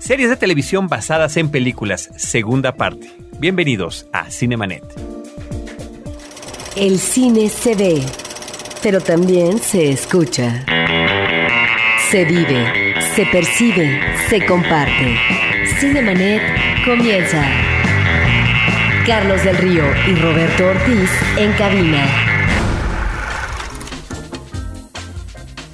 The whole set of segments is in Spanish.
Series de televisión basadas en películas, segunda parte. Bienvenidos a Cinemanet. El cine se ve, pero también se escucha. Se vive, se percibe, se comparte. Cinemanet comienza. Carlos del Río y Roberto Ortiz en cabina.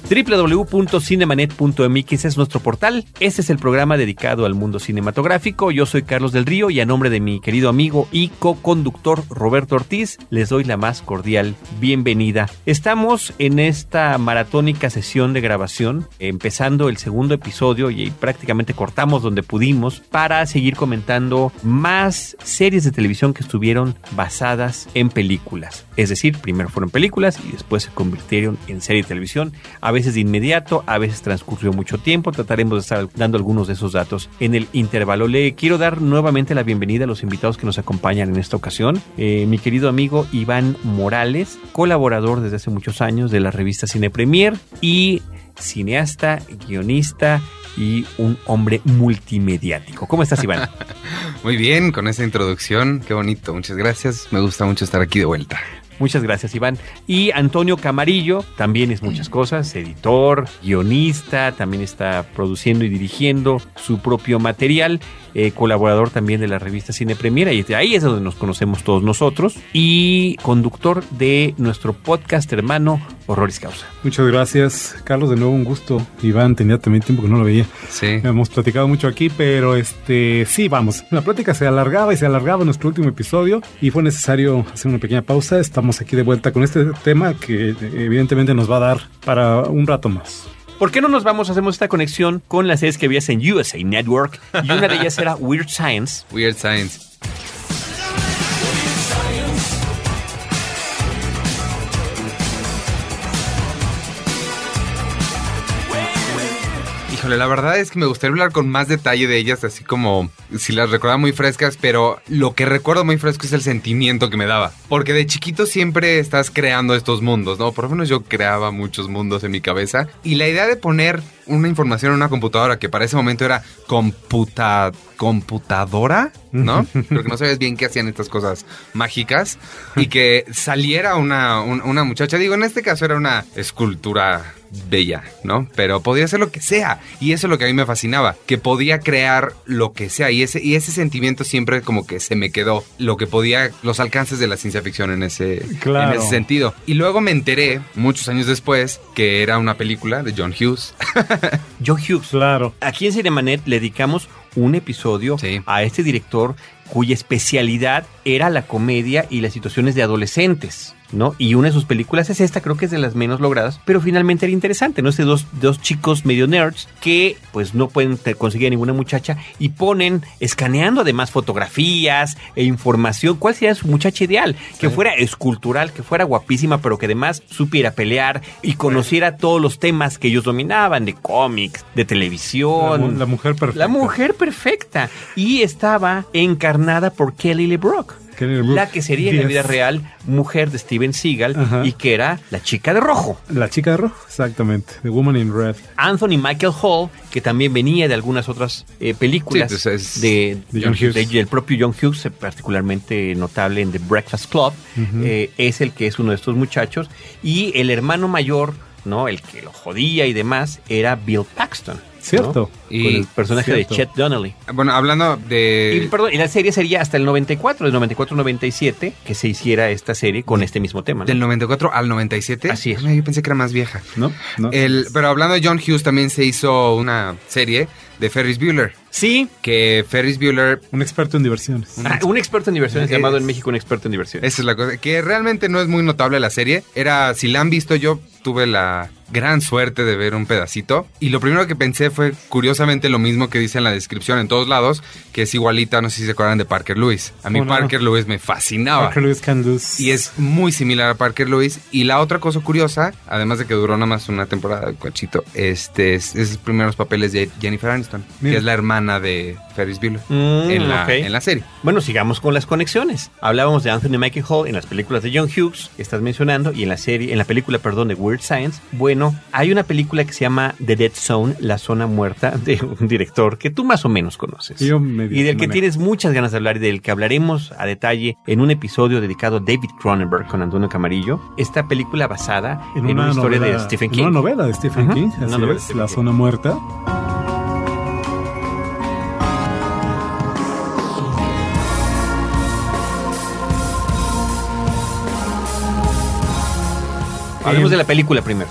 www.cinemanet.mx es nuestro portal. Este es el programa dedicado al mundo cinematográfico. Yo soy Carlos del Río y a nombre de mi querido amigo y co-conductor Roberto Ortiz les doy la más cordial bienvenida. Estamos en esta maratónica sesión de grabación, empezando el segundo episodio y prácticamente cortamos donde pudimos para seguir comentando más series de televisión que estuvieron basadas en películas. Es decir, primero fueron películas y después se convirtieron en serie de televisión. A veces de inmediato, a veces transcurrió mucho tiempo. Trataremos de estar dando algunos de esos datos en el intervalo. Le quiero dar nuevamente la bienvenida a los invitados que nos acompañan en esta ocasión. Eh, mi querido amigo Iván Morales, colaborador desde hace muchos años de la revista Cine Premier y cineasta, guionista y un hombre multimediático. ¿Cómo estás, Iván? Muy bien, con esa introducción, qué bonito, muchas gracias. Me gusta mucho estar aquí de vuelta. Muchas gracias, Iván. Y Antonio Camarillo también es muchas cosas, editor, guionista, también está produciendo y dirigiendo su propio material, eh, colaborador también de la revista Cine Premiera, y ahí es donde nos conocemos todos nosotros, y conductor de nuestro podcast hermano Horroris Causa. Muchas gracias, Carlos, de nuevo un gusto. Iván, tenía también tiempo que no lo veía. Sí. Hemos platicado mucho aquí, pero este sí, vamos. La plática se alargaba y se alargaba en nuestro último episodio y fue necesario hacer una pequeña pausa. Estamos aquí de vuelta con este tema que evidentemente nos va a dar para un rato más. ¿Por qué no nos vamos, hacemos esta conexión con las series que veías en USA Network? Y una de ellas era Weird Science. Weird Science. La verdad es que me gustaría hablar con más detalle de ellas, así como si las recordaba muy frescas, pero lo que recuerdo muy fresco es el sentimiento que me daba. Porque de chiquito siempre estás creando estos mundos, ¿no? Por lo menos yo creaba muchos mundos en mi cabeza. Y la idea de poner una información en una computadora que para ese momento era computa, computadora, ¿no? Porque no sabes bien qué hacían estas cosas mágicas. Y que saliera una, un- una muchacha, digo, en este caso era una escultura bella, ¿no? Pero podía ser lo que sea. Y eso es lo que a mí me fascinaba, que podía crear lo que sea. Y ese, y ese sentimiento siempre como que se me quedó, lo que podía, los alcances de la ciencia ficción en ese, Claro. en ese sentido. Y luego me enteré, muchos años después, que era una película de John Hughes. John Hughes. Claro. Aquí en Cinemanet le dedicamos un episodio Sí. a este director cuya especialidad era la comedia y las situaciones de adolescentes. ¿No? Y una de sus películas es esta, creo que es de las menos logradas, pero finalmente era interesante, ¿no? Este dos, dos chicos medio nerds que pues no pueden conseguir a ninguna muchacha y ponen, escaneando además fotografías e información, ¿cuál sería su muchacha ideal? Que fuera escultural, que fuera guapísima, pero que además supiera pelear y conociera todos los temas que ellos dominaban, de cómics, de televisión. la mujer perfecta. La mujer perfecta. Y estaba encarnada por Kelly LeBrock. La que sería en la vida real mujer de Steven Seagal Ajá. y que era la chica de rojo. La chica de rojo, exactamente. The Woman in Red. Anthony Michael Hall, que también venía de algunas otras eh, películas Sí, pues es- de, de John Hughes. de- del propio John Hughes, eh, particularmente notable en The Breakfast Club, eh, es el que es uno de estos muchachos. Y el hermano mayor, ¿no? El que lo jodía y demás, era Bill Paxton. ¿No? Cierto. Y- Con el personaje Cierto. de Chet Donnelly. Bueno, hablando de... Y, perdón, y la serie sería hasta el 94, del 94-97, que se hiciera esta serie con este mismo tema. ¿no? Del 94 al 97. Así es. Yo pensé que era más vieja. ¿No? ¿No? El, pero hablando de John Hughes, también se hizo una serie de Ferris Bueller. Sí, Que Ferris Bueller, Un experto en diversiones. ah, un experto en diversiones Es- llamado en México un experto en diversiones. esa es la cosa, que realmente no es muy notable la serie. Era, si la han visto, yo tuve la gran suerte de ver un pedacito. Y lo primero que pensé fue, curiosamente, lo mismo que dice en la descripción en todos lados, que es igualita, no sé si se acuerdan de Parker Lewis. A mí. Parker Lewis me fascinaba. Parker Lewis Can Lose. Y es muy similar a Parker Lewis. Y la otra cosa curiosa, además de que duró nada más una temporada, cochito, este es, es los primeros papeles de Jennifer Aniston, Mira. que es la hermana de Ferris Bueller Mm, en, la, ok. en la serie. Bueno, sigamos con las conexiones. Hablábamos de Anthony Michael Hall en las películas de John Hughes, que estás mencionando, y en la serie, en la película, perdón, de Weird Science. Bueno, hay una película que se llama The Dead Zone, La Zona Muerta, de un director que tú más o menos conoces. Yo medio y del que tienes muchas ganas de hablar y del que hablaremos a detalle en un episodio dedicado a David Cronenberg con Antonio Camarillo. Esta película basada en, una, historia de novela- Stephen en King. Una novela de Stephen Ajá, King, una así de es, Stephen La King. Zona Muerta. Hablemos Eh, de la película primero.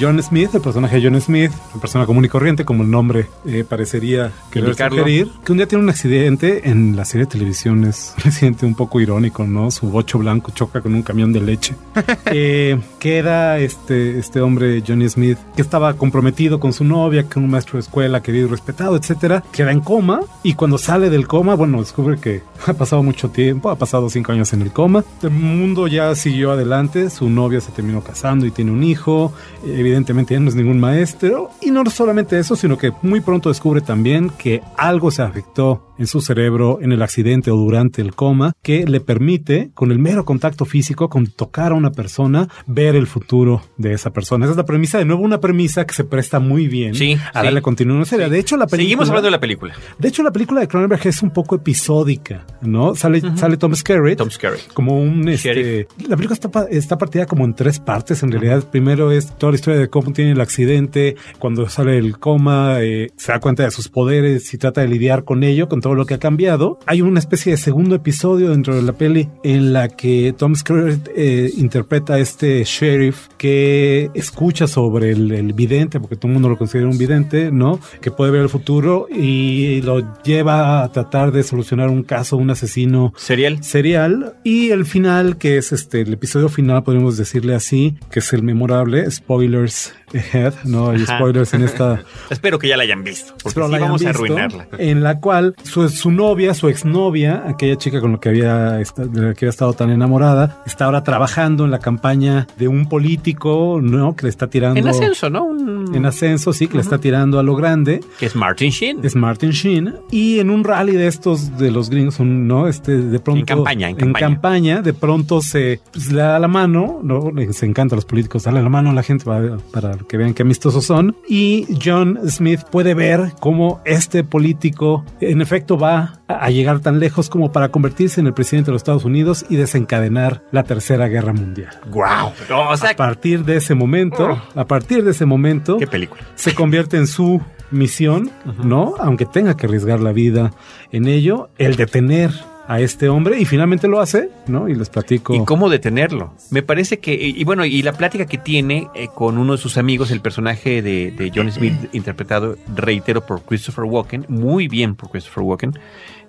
John Smith, el personaje de John Smith, una persona común y corriente, como el nombre eh, parecería querer sugerir, que un día tiene un accidente en la serie de televisión, es un accidente un poco irónico, ¿no? Su bocho blanco choca con un camión de leche. Eh, queda este, este hombre, Johnny Smith, que estaba comprometido con su novia, con un maestro de escuela querido y respetado, etcétera, queda en coma y cuando sale del coma, bueno, descubre que ha pasado mucho tiempo, ha pasado cinco años en el coma, el mundo ya siguió adelante, su novia se terminó casando y tiene un hijo, evidentemente ya no es ningún maestro, y no solamente eso, sino que muy pronto descubre también que algo se afectó en su cerebro en el accidente o durante el coma que le permite, con el mero contacto físico, con tocar a una persona, ver el futuro de esa persona. Esa es la premisa, de nuevo una premisa que se presta muy bien Sí, a sí. darle continuidad una serie. De hecho, la película... Seguimos hablando de la película. De hecho, la película de Cronenberg es un poco episódica, ¿no? Sale, sale Tom Skerritt. Tom Skerritt. Como un... Este, la película está, está partida como en tres partes, en realidad. Primero es toda la historia de cómo tiene el accidente, cuando sale del coma, eh, se da cuenta de sus poderes y trata de lidiar con ello, con todo lo que ha cambiado. Hay una especie de segundo episodio dentro de la peli en la que Tom Skerritt eh, interpreta a este sheriff que escucha sobre el, el vidente, porque todo el mundo lo considera un vidente, ¿no? Que puede ver el futuro y lo lleva a tratar de solucionar un caso, un asesino Serial. serial y el final que es este el episodio final podríamos decirle así que es el memorable spoilers ahead no hay spoilers en esta Espero que ya la hayan visto, porque sí la vamos a arruinarla. en la cual su, su novia su exnovia aquella chica con la que había de la que había estado tan enamorada está ahora trabajando en la campaña de un político no que le está tirando En ascenso, ¿no? Un- en ascenso sí que le está tirando a lo grande. Que es Martin Sheen. es Martin Sheen. Y en un rally de estos de los gringos no este de pronto En campaña, en en campaña. campaña, de pronto se pues, le da la mano no les encanta a los políticos darle la mano a la gente para, para que vean qué amistosos son. Y John Smith puede ver cómo este político en efecto va a, llegar tan lejos como para convertirse en el presidente de los Estados Unidos y desencadenar la tercera guerra mundial. ¡Guau! No, o sea, a partir de ese momento a partir de ese momento qué película. se convierte en su misión, ¿no? Aunque tenga que arriesgar la vida en ello, el detener a este hombre y finalmente lo hace, ¿no? Y les platico. ¿Y cómo detenerlo? Me parece que, y, y bueno, y la plática que tiene eh, con uno de sus amigos, el personaje de, de John Smith, interpretado, reitero, por Christopher Walken, muy bien por Christopher Walken,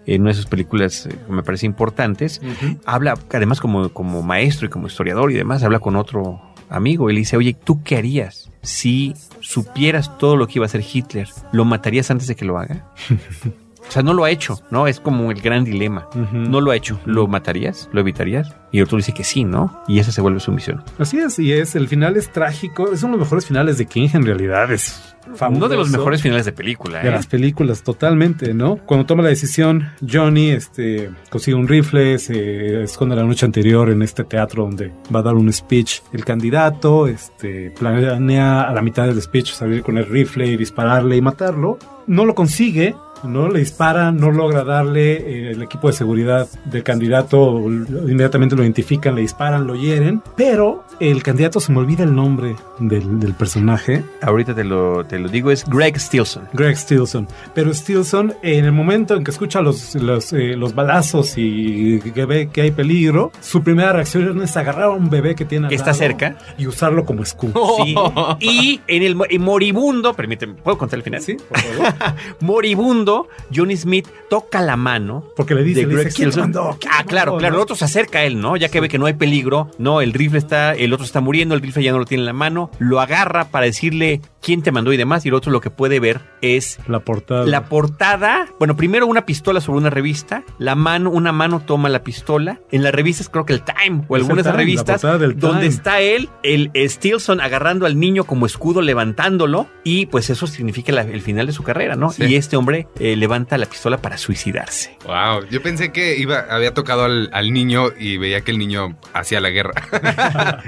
en una de sus películas eh, me parece importantes, habla, además como, como maestro y como historiador y demás, habla con otro amigo y le dice, oye, ¿tú qué harías si supieras todo lo que iba a hacer Hitler? ¿Lo matarías antes de que lo haga? O sea, no lo ha hecho, ¿no? Es como el gran dilema. No lo ha hecho. ¿Lo matarías? ¿Lo evitarías? Y otro dice que sí, ¿no? Y esa se vuelve su misión. Así es, y es, el final es trágico, es uno de los mejores finales de King en realidad, es fabuloso. Uno de los mejores finales de película, de ¿eh? las películas totalmente, ¿no? Cuando toma la decisión, Johnny este, consigue un rifle, se esconde la noche anterior en este teatro donde va a dar un speech el candidato, este, planea a la mitad del speech salir con el rifle y dispararle y matarlo. No lo consigue, no le dispara, no logra darle eh, el equipo de seguridad del candidato, inmediatamente lo identifican, le disparan, lo hieren, pero el candidato se me olvida el nombre del, del personaje. Ahorita te lo, te lo digo, es Greg Stilson. Greg Stilson. Pero Stilson, en el momento en que escucha los, los, eh, los balazos y que ve que hay peligro, su primera reacción es agarrar a un bebé que tiene al Que está lado cerca. y usarlo como escudo. Sí. Y en el moribundo, permíteme, ¿puedo contar el final? ¿Sí? Por favor. Moribundo, Johnny Smith toca la mano. Porque le dice, de le Greg dice, ¿quién te Stilson. mandó? ¿Quién Ah, claro, claro. El otro se acerca a él, ¿no? Ya que ve que no hay peligro. No, el rifle está, el otro está muriendo, el rifle ya no lo tiene en la mano. Lo agarra para decirle quién te mandó y demás. Y el otro lo que puede ver es La portada. la portada. Bueno, primero una pistola sobre una revista. La mano, una mano toma la pistola. En las revistas, creo que el Time o Es algunas Time, la revistas, portada del donde Time. está él, el Stilson agarrando al niño como escudo, levantándolo. Y pues eso significa la- el final de su carrera, ¿no? Sí. Y este hombre eh, levanta la pistola para suicidarse. Wow, yo pensé que iba, había tocado al, al niño y veía que el niño hacía la guerra.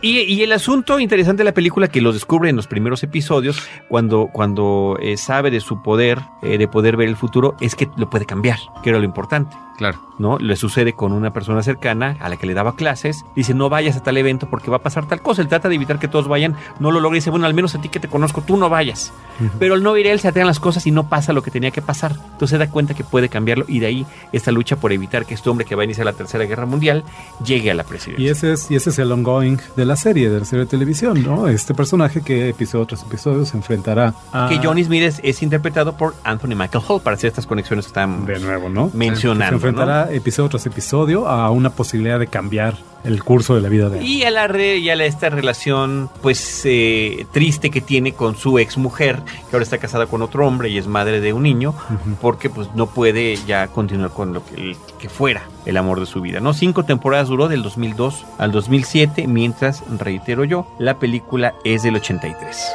Y, y el asunto interesante de la película que lo descubre en los primeros episodios, cuando, cuando eh, sabe de su poder, eh, de poder ver el futuro, es que lo puede cambiar, que era lo importante. Claro. ¿no? Le sucede con una persona cercana a la que le daba clases. Dice, no vayas a tal evento porque va a pasar tal cosa. Él trata de evitar que todos vayan, no lo logra dice, bueno, al menos a ti que te conozco, tú no vayas. Pero al no ir él, se atean las cosas y no pasa lo que tenía que pasar. Entonces se da cuenta que puede cambiarlo y de ahí esta lucha por evitar que este hombre que va a iniciar la Tercera Guerra Mundial llegue a la presidencia. Y ese es, y ese es el ongoing de la serie, de la serie de televisión, ¿no? Este personaje que episodio tras episodio se enfrentará a... Que Johnny Smith es, es interpretado por Anthony Michael Hall para hacer estas conexiones que están De nuevo, ¿no? mencionando. Enfrentará ¿no? episodio tras episodio a una posibilidad de cambiar el curso de la vida de él. Y a la re- y a la- esta relación pues eh, triste que tiene con su ex mujer, que ahora está casada con otro hombre y es madre de un niño, Ujú. porque pues no puede ya continuar con lo que, el- que fuera el amor de su vida. ¿no? Cinco temporadas duró del 2002 al 2007, mientras, reitero yo, la película es del 83.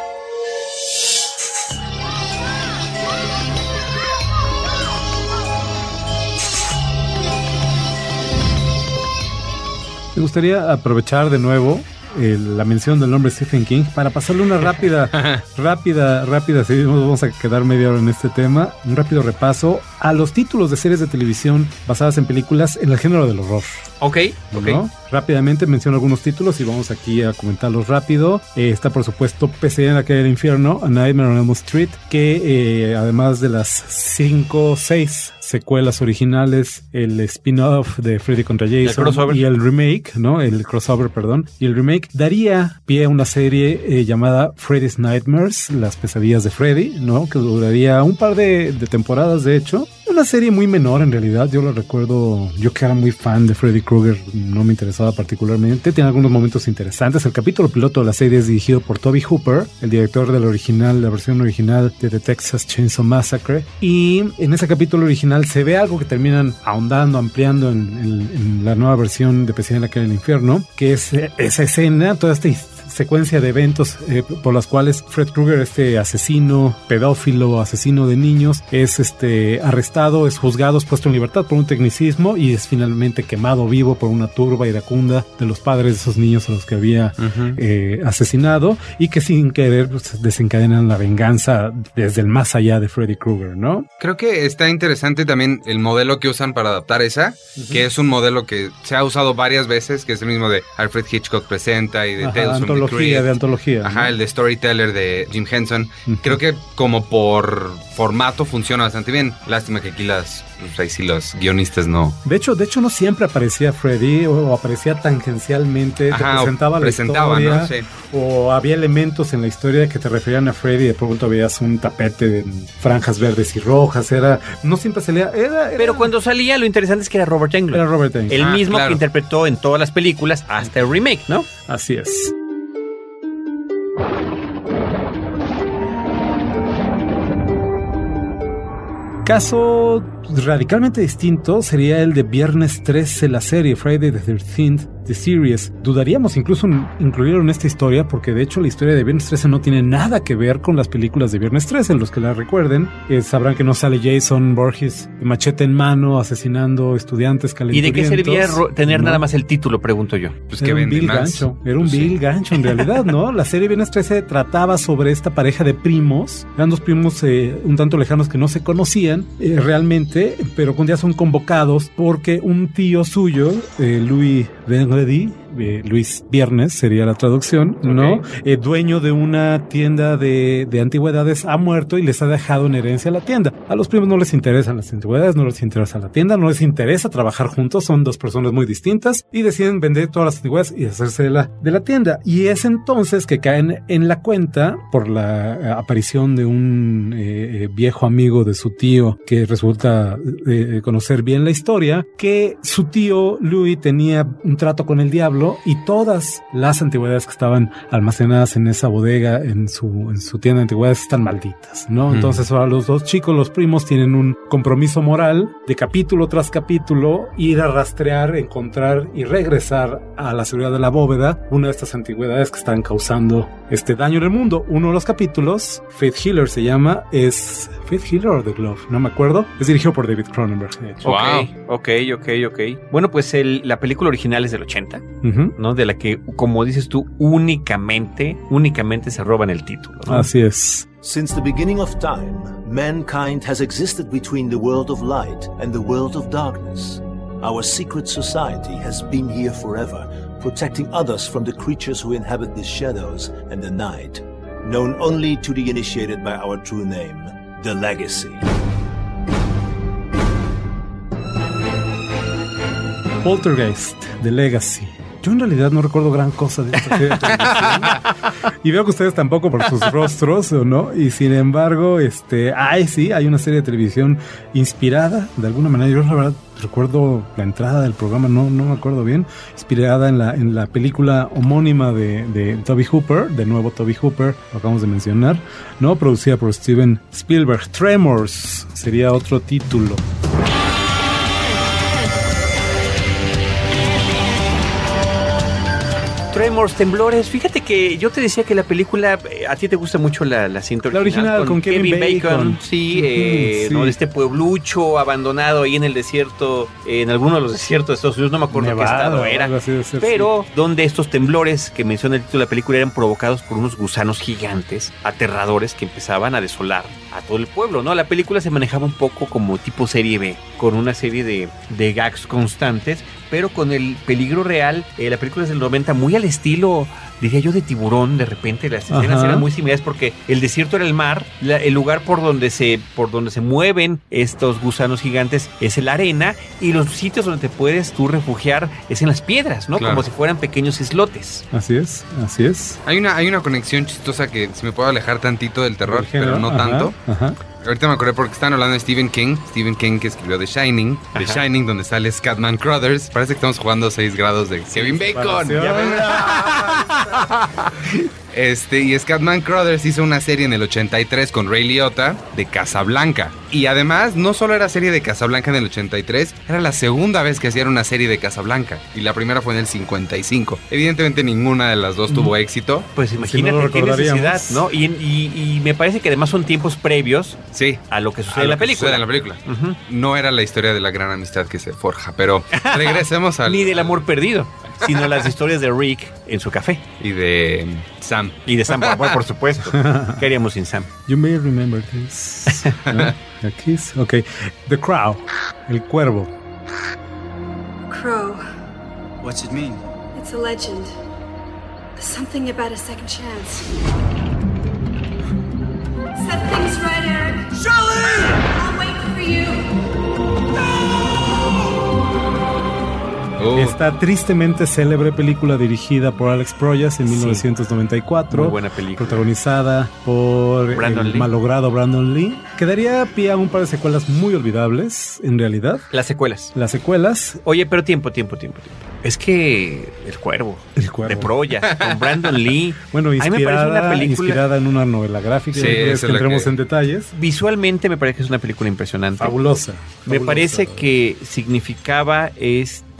Me gustaría aprovechar de nuevo eh, la mención del nombre Stephen King para pasarle una rápida, rápida, rápida, si nos vamos a quedar media hora en este tema, un rápido repaso a los títulos de series de televisión basadas en películas en el género del horror. Ok, ok. ¿no? Rápidamente menciono algunos títulos y vamos aquí a comentarlos rápido. Eh, está por supuesto PC en la calle del infierno, A Nightmare on Elm Street, que eh, además de las 5 o 6 secuelas originales, el spin-off de Freddy contra Jason y el remake, ¿no? El crossover, perdón, y el remake daría pie a una serie eh, llamada Freddy's Nightmares, las pesadillas de Freddy, ¿no? Que duraría un par de, de temporadas, de hecho. Una serie muy menor en realidad, yo la recuerdo, yo que era muy fan de Freddy Krueger, no me interesaba particularmente, tiene algunos momentos interesantes. El capítulo piloto de la serie es dirigido por Toby Hooper, el director del original, la versión original de The Texas Chainsaw Massacre, y en ese capítulo original se ve algo que terminan ahondando, ampliando en, la nueva versión de Pesadilla en la calle del infierno, que es eh, esa escena, toda esta his- secuencia de eventos eh, por las cuales Fred Krueger, este asesino, pedófilo, asesino de niños, es este arrestado, es juzgado, es puesto en libertad por un tecnicismo y es finalmente quemado vivo por una turba iracunda de los padres de esos niños a los que había eh, asesinado y que sin querer pues, desencadenan la venganza desde el más allá de Freddy Krueger, ¿no? Creo que está interesante también el modelo que usan para adaptar esa, que es un modelo que se ha usado varias veces, que es el mismo de Alfred Hitchcock Presenta y de Tales from the antología de antología. Ajá, ¿no? el de Storyteller de Jim Henson. Creo que como por formato funciona bastante bien. Lástima que aquí las, pues ahí sí los guionistas no. De hecho, de hecho no siempre aparecía Freddy o, aparecía tangencialmente, te o presentaba la presentaba, historia, ¿no? Sí. o había elementos en la historia que te referían a Freddy, de pronto veías un tapete de franjas verdes y rojas, era, no siempre salía, era, era- Pero cuando salía, lo interesante es que era Robert Englund. era Robert Englund. el Ah, mismo claro. que interpretó en todas las películas hasta el remake, ¿no? Así es. Caso radicalmente distinto sería el de Viernes 13, la serie Friday the 13th, The Series. Dudaríamos incluso en incluirlo en esta historia porque de hecho la historia de Viernes 13 no tiene nada que ver con las películas de Viernes 13. Los que la recuerden eh, sabrán que no sale Jason Borges machete en mano asesinando estudiantes ¿Y de qué ro- tener ¿no? nada más el título, pregunto yo? Pues que era un vende vil más. gancho, era un Pues sí. gancho en realidad, ¿no? La serie Viernes 13 trataba sobre esta pareja de primos, eran dos primos eh, un tanto lejanos que no se conocían eh, realmente, pero que un día son convocados porque un tío suyo, eh, Louis Benredi, eh, Luis Viernes sería la traducción, ¿no? Eh, dueño de una tienda de, de antigüedades, ha muerto y les ha dejado en herencia la tienda. A los primos no les interesan las antigüedades, no les interesa la tienda, no les interesa trabajar juntos, son dos personas muy distintas y deciden vender todas las antigüedades y hacerse de la, de la tienda. Y es entonces que caen en la cuenta por la eh, aparición de un eh, viejo amigo de su tío que resulta conocer bien la historia, que su tío Louis tenía un trato con el diablo y todas las antigüedades que estaban almacenadas en esa bodega, en su, en su tienda de antigüedades, están malditas, ¿no? Mm. Entonces ahora los dos chicos, los primos, tienen un compromiso moral de capítulo tras capítulo, ir a rastrear, encontrar y regresar a la seguridad de la bóveda una de estas antigüedades que están causando este daño en el mundo. Uno de los capítulos, Faith Healer se llama, es Fifth Healer o The Glove, no me acuerdo. Es dirigido por David Cronenberg, de hecho. Ok, ok, ok, ok. Bueno, pues el- la película original es del 80, De la que, como dices tú, únicamente, únicamente se roban el título. ¿no? Así es. Since the beginning of time, mankind has existed between the world of light and the world of darkness. Our secret society has been here forever, protecting others from the creatures who inhabit the shadows and the night. Known only to the initiated by our true name, the Legacy. Poltergeist, The Legacy. Yo en realidad no recuerdo gran cosa de esta serie de televisión. y veo que ustedes tampoco por sus rostros, ¿o no? Y sin embargo, este, ay, sí, hay una serie de televisión inspirada, de alguna manera. Yo la verdad recuerdo la entrada del programa, no, no me acuerdo bien, inspirada en la, en la película homónima de, de Toby Hooper, de nuevo Toby Hooper, lo acabamos de mencionar, ¿no? Producida por Steven Spielberg. Tremors sería otro título. Tremors, temblores. Fíjate que yo te decía que la película, eh, a ti te gusta mucho la, la cinta La original, con Kevin Bacon. Sí, Ujú, eh, sí. ¿no? de este pueblucho abandonado ahí en el desierto, eh, en alguno de los desiertos de Estados Unidos, no me acuerdo qué estado era. ser, Pero donde estos temblores que menciona el título de la película eran provocados por unos gusanos gigantes, aterradores, que empezaban a desolar a todo el pueblo, ¿no? La película se manejaba un poco como tipo serie B, con una serie de, de gags constantes, pero con el peligro real. Eh, la película es del 90, muy al estilo, diría yo, de tiburón. De repente las escenas Ajá. eran muy similares porque el desierto era el mar, la- el lugar por donde se por donde se mueven estos gusanos gigantes es la arena y los sitios donde te puedes tú refugiar es en las piedras, ¿no? Claro. Como si fueran pequeños islotes. Así es, así es. Hay una, hay una conexión chistosa que si me puedo alejar tantito del terror, pero no ajá, tanto. Ajá. Ahorita me acordé porque están hablando de Stephen King. Stephen King que escribió The Shining. The. Shining, donde sale Scatman Crothers. Parece que estamos jugando 6 grados de Kevin Bacon. Este, y Scatman Crothers hizo una serie en el 83 con Ray Liotta de Casablanca. Y además, no solo era serie de Casablanca en el 83, era la segunda vez que hacían una serie de Casablanca. Y la primera fue en el 55. Evidentemente ninguna de las dos tuvo éxito. Pues imagínate lo qué necesidad. ¿no? Y, y- y me parece que además son tiempos previos Sí. a lo que sucede a en la que película. sucede en la película. No era la historia de la gran amistad que se forja, pero regresemos al... Ni del amor perdido, sino las historias de Rick en su café. Y de Sam. Y de Sam, bueno, por supuesto. ¿Qué haríamos sin Sam? You may remember this. ¿No? A kiss. Ok. The Crow. El cuervo. Crow. What's it mean? It's a legend. Something about a second chance. Set things right, Eric. Charlie! I'll wait for you. Oh, Esta tristemente célebre película dirigida por Alex Proyas en Sí. 1994. Muy buena película. Protagonizada por Brandon el Lee. malogrado Brandon Lee. Que daría pie a un par de secuelas muy olvidables, en realidad. Las secuelas. Las secuelas, Oye, pero tiempo, tiempo, tiempo, tiempo. Es que El Cuervo. El Cuervo. De Proya, con Brandon Lee. bueno, me inspirada, una película... inspirada en una novela gráfica. Sí, que entremos que- en detalles. Visualmente me parece que es una película impresionante. Fabulosa. Me fabulosa. parece que significaba este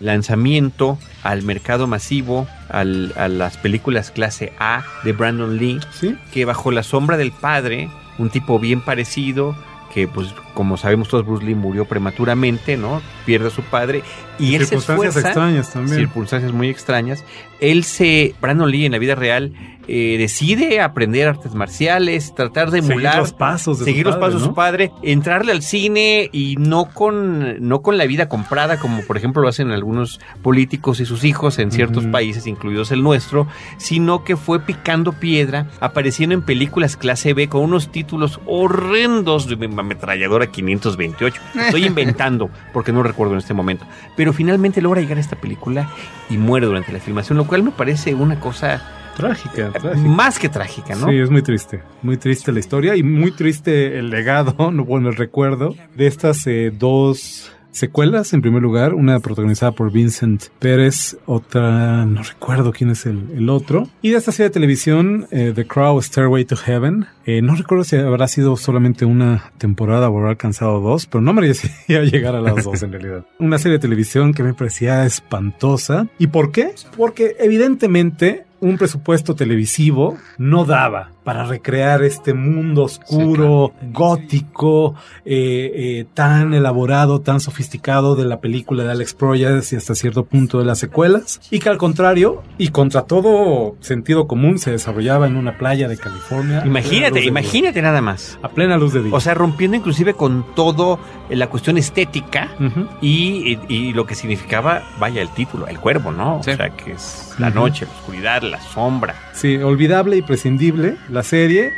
lanzamiento al mercado masivo, al- a las películas clase A de Brandon Lee, Sí, que bajo la sombra del padre, un tipo bien parecido, que pues como sabemos todos Bruce Lee murió prematuramente, ¿no? Pierde a su padre y él se circunstancias esfuerza, extrañas también. circunstancias muy extrañas. Él se, Brandon Lee en la vida real, eh, decide aprender artes marciales, tratar de Seguir emular los pasos de su seguir los padre, pasos de su padre, entrarle al cine y no con, no con la vida comprada, como por ejemplo lo hacen algunos políticos y sus hijos en ciertos países, incluidos el nuestro, sino que fue picando piedra, apareciendo en películas clase B con unos títulos horrendos de ametralladora 528. Estoy inventando porque no recuerdo en este momento. Pero finalmente logra llegar a esta película y muere durante la filmación, lo cual me parece una cosa Trágica, trágica. más que trágica, ¿no? Sí, es muy triste. Muy triste la historia y muy triste el legado, no bueno, el recuerdo de estas eh, dos secuelas. En primer lugar, una protagonizada por Vincent Pérez, otra, no recuerdo quién es el, el otro. Y de esta serie de televisión, eh, The Crow Stairway to Heaven. Eh, no recuerdo si habrá sido solamente una temporada o habrá alcanzado dos, pero no merecía llegar a las dos en realidad. Una serie de televisión que me parecía espantosa. ¿Y por qué? Porque evidentemente un presupuesto televisivo no daba para recrear este mundo oscuro, gótico, eh, eh, tan elaborado, tan sofisticado de la película de Alex Proyas y hasta cierto punto de las secuelas, y que al contrario, y contra todo sentido común, se desarrollaba en una playa de California. Imagínate, imagínate nada más. A plena luz de día. O sea, rompiendo inclusive con todo eh, la cuestión estética y, y- y lo que significaba, vaya, el título, el cuervo, ¿no? Sí. O sea, que es la noche, la oscuridad, la sombra. Sí, olvidable y prescindible la serie.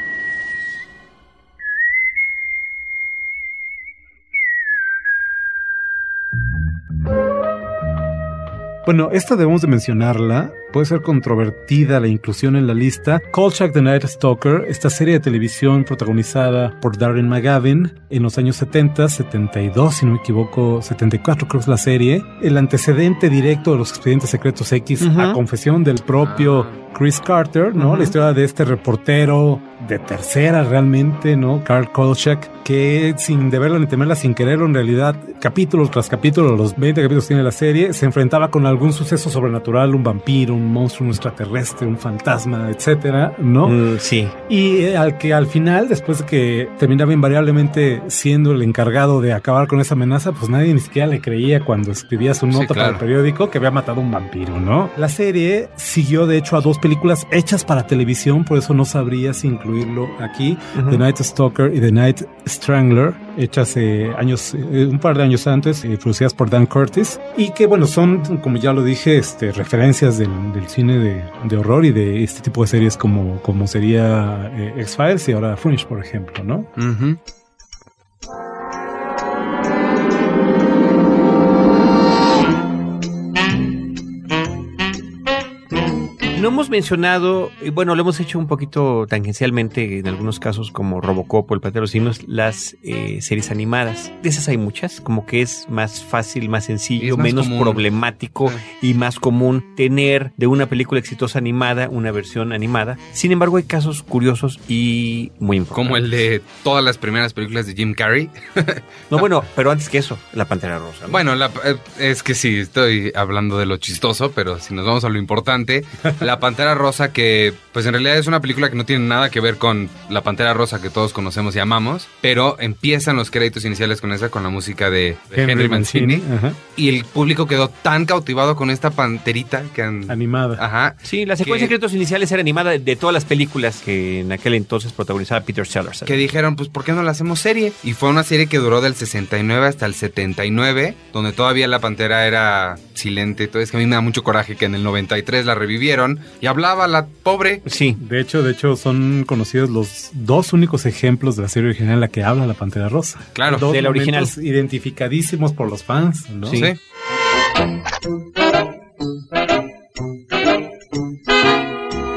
Bueno, esta debemos de mencionarla. Puede ser controvertida la inclusión en la lista. Kolchak the Night Stalker, esta serie de televisión protagonizada por Darren McGavin en los años 70, 72, si no me equivoco, 74 creo que es la serie. El antecedente directo de los expedientes secretos X a confesión del propio Chris Carter, ¿no? La historia de este reportero de tercera realmente, ¿no? Carl Kolchak, que sin deberla ni temerla, sin quererlo, en realidad, capítulo tras capítulo, los 20 capítulos que tiene la serie, se enfrentaba con algún suceso sobrenatural, un vampiro, un monstruo, un extraterrestre, un fantasma, etcétera, ¿no? Mm, sí. Y eh, al que al final, después de que terminaba invariablemente siendo el encargado de acabar con esa amenaza, pues nadie ni siquiera le creía cuando escribía su Sí, nota para el periódico que había matado a un vampiro, ¿no? La serie siguió de hecho a dos películas hechas para televisión, por eso no sabría si incluirlo aquí. The Night Stalker y The Night Strangler, hechas eh, años, eh, un par de años antes, eh, producidas por Dan Curtis, y que bueno, son, como ya lo dije, este, referencias del, del cine de, de horror y de este tipo de series como, como sería eh, X-Files y ahora Fringe, por ejemplo, ¿no? Hemos mencionado, y bueno, lo hemos hecho un poquito tangencialmente en algunos casos como Robocop o El Patero Simios, las eh, series animadas. De esas hay muchas, como que es más fácil, más sencillo, más menos común. problemático y más común tener de una película exitosa animada una versión animada. Sin embargo, hay casos curiosos y muy importantes. Como el de todas las primeras películas de Jim Carrey. No, bueno, pero antes que eso, La Pantera Rosa. ¿no? Bueno, la- eh, es que sí, estoy hablando de lo chistoso, pero si nos vamos a lo importante, La Pantera Rosa, que pues en realidad es una película que no tiene nada que ver con La Pantera Rosa que todos conocemos y amamos, pero empiezan los créditos iniciales con esa, con la música de, de Henry, Mancini, ajá, y el público quedó tan cautivado con esta panterita que han... animada. Ajá. Sí, la secuencia de Secretos Iniciales era animada de, de todas las películas que en aquel entonces protagonizaba Peter Sellers. que dijeron, pues, ¿por qué no la hacemos serie? Y fue una serie que duró del 69 hasta el 79, donde todavía la pantera era silente. y todo. Es que a mí me da mucho coraje que en el 93 la revivieron y hablaba la pobre. Sí, De hecho, de hecho, son conocidos los dos únicos ejemplos de la serie original en la que habla la Pantera Rosa. Claro. Dos De la original. identificadísimos por los fans, ¿no? Sí. Sí.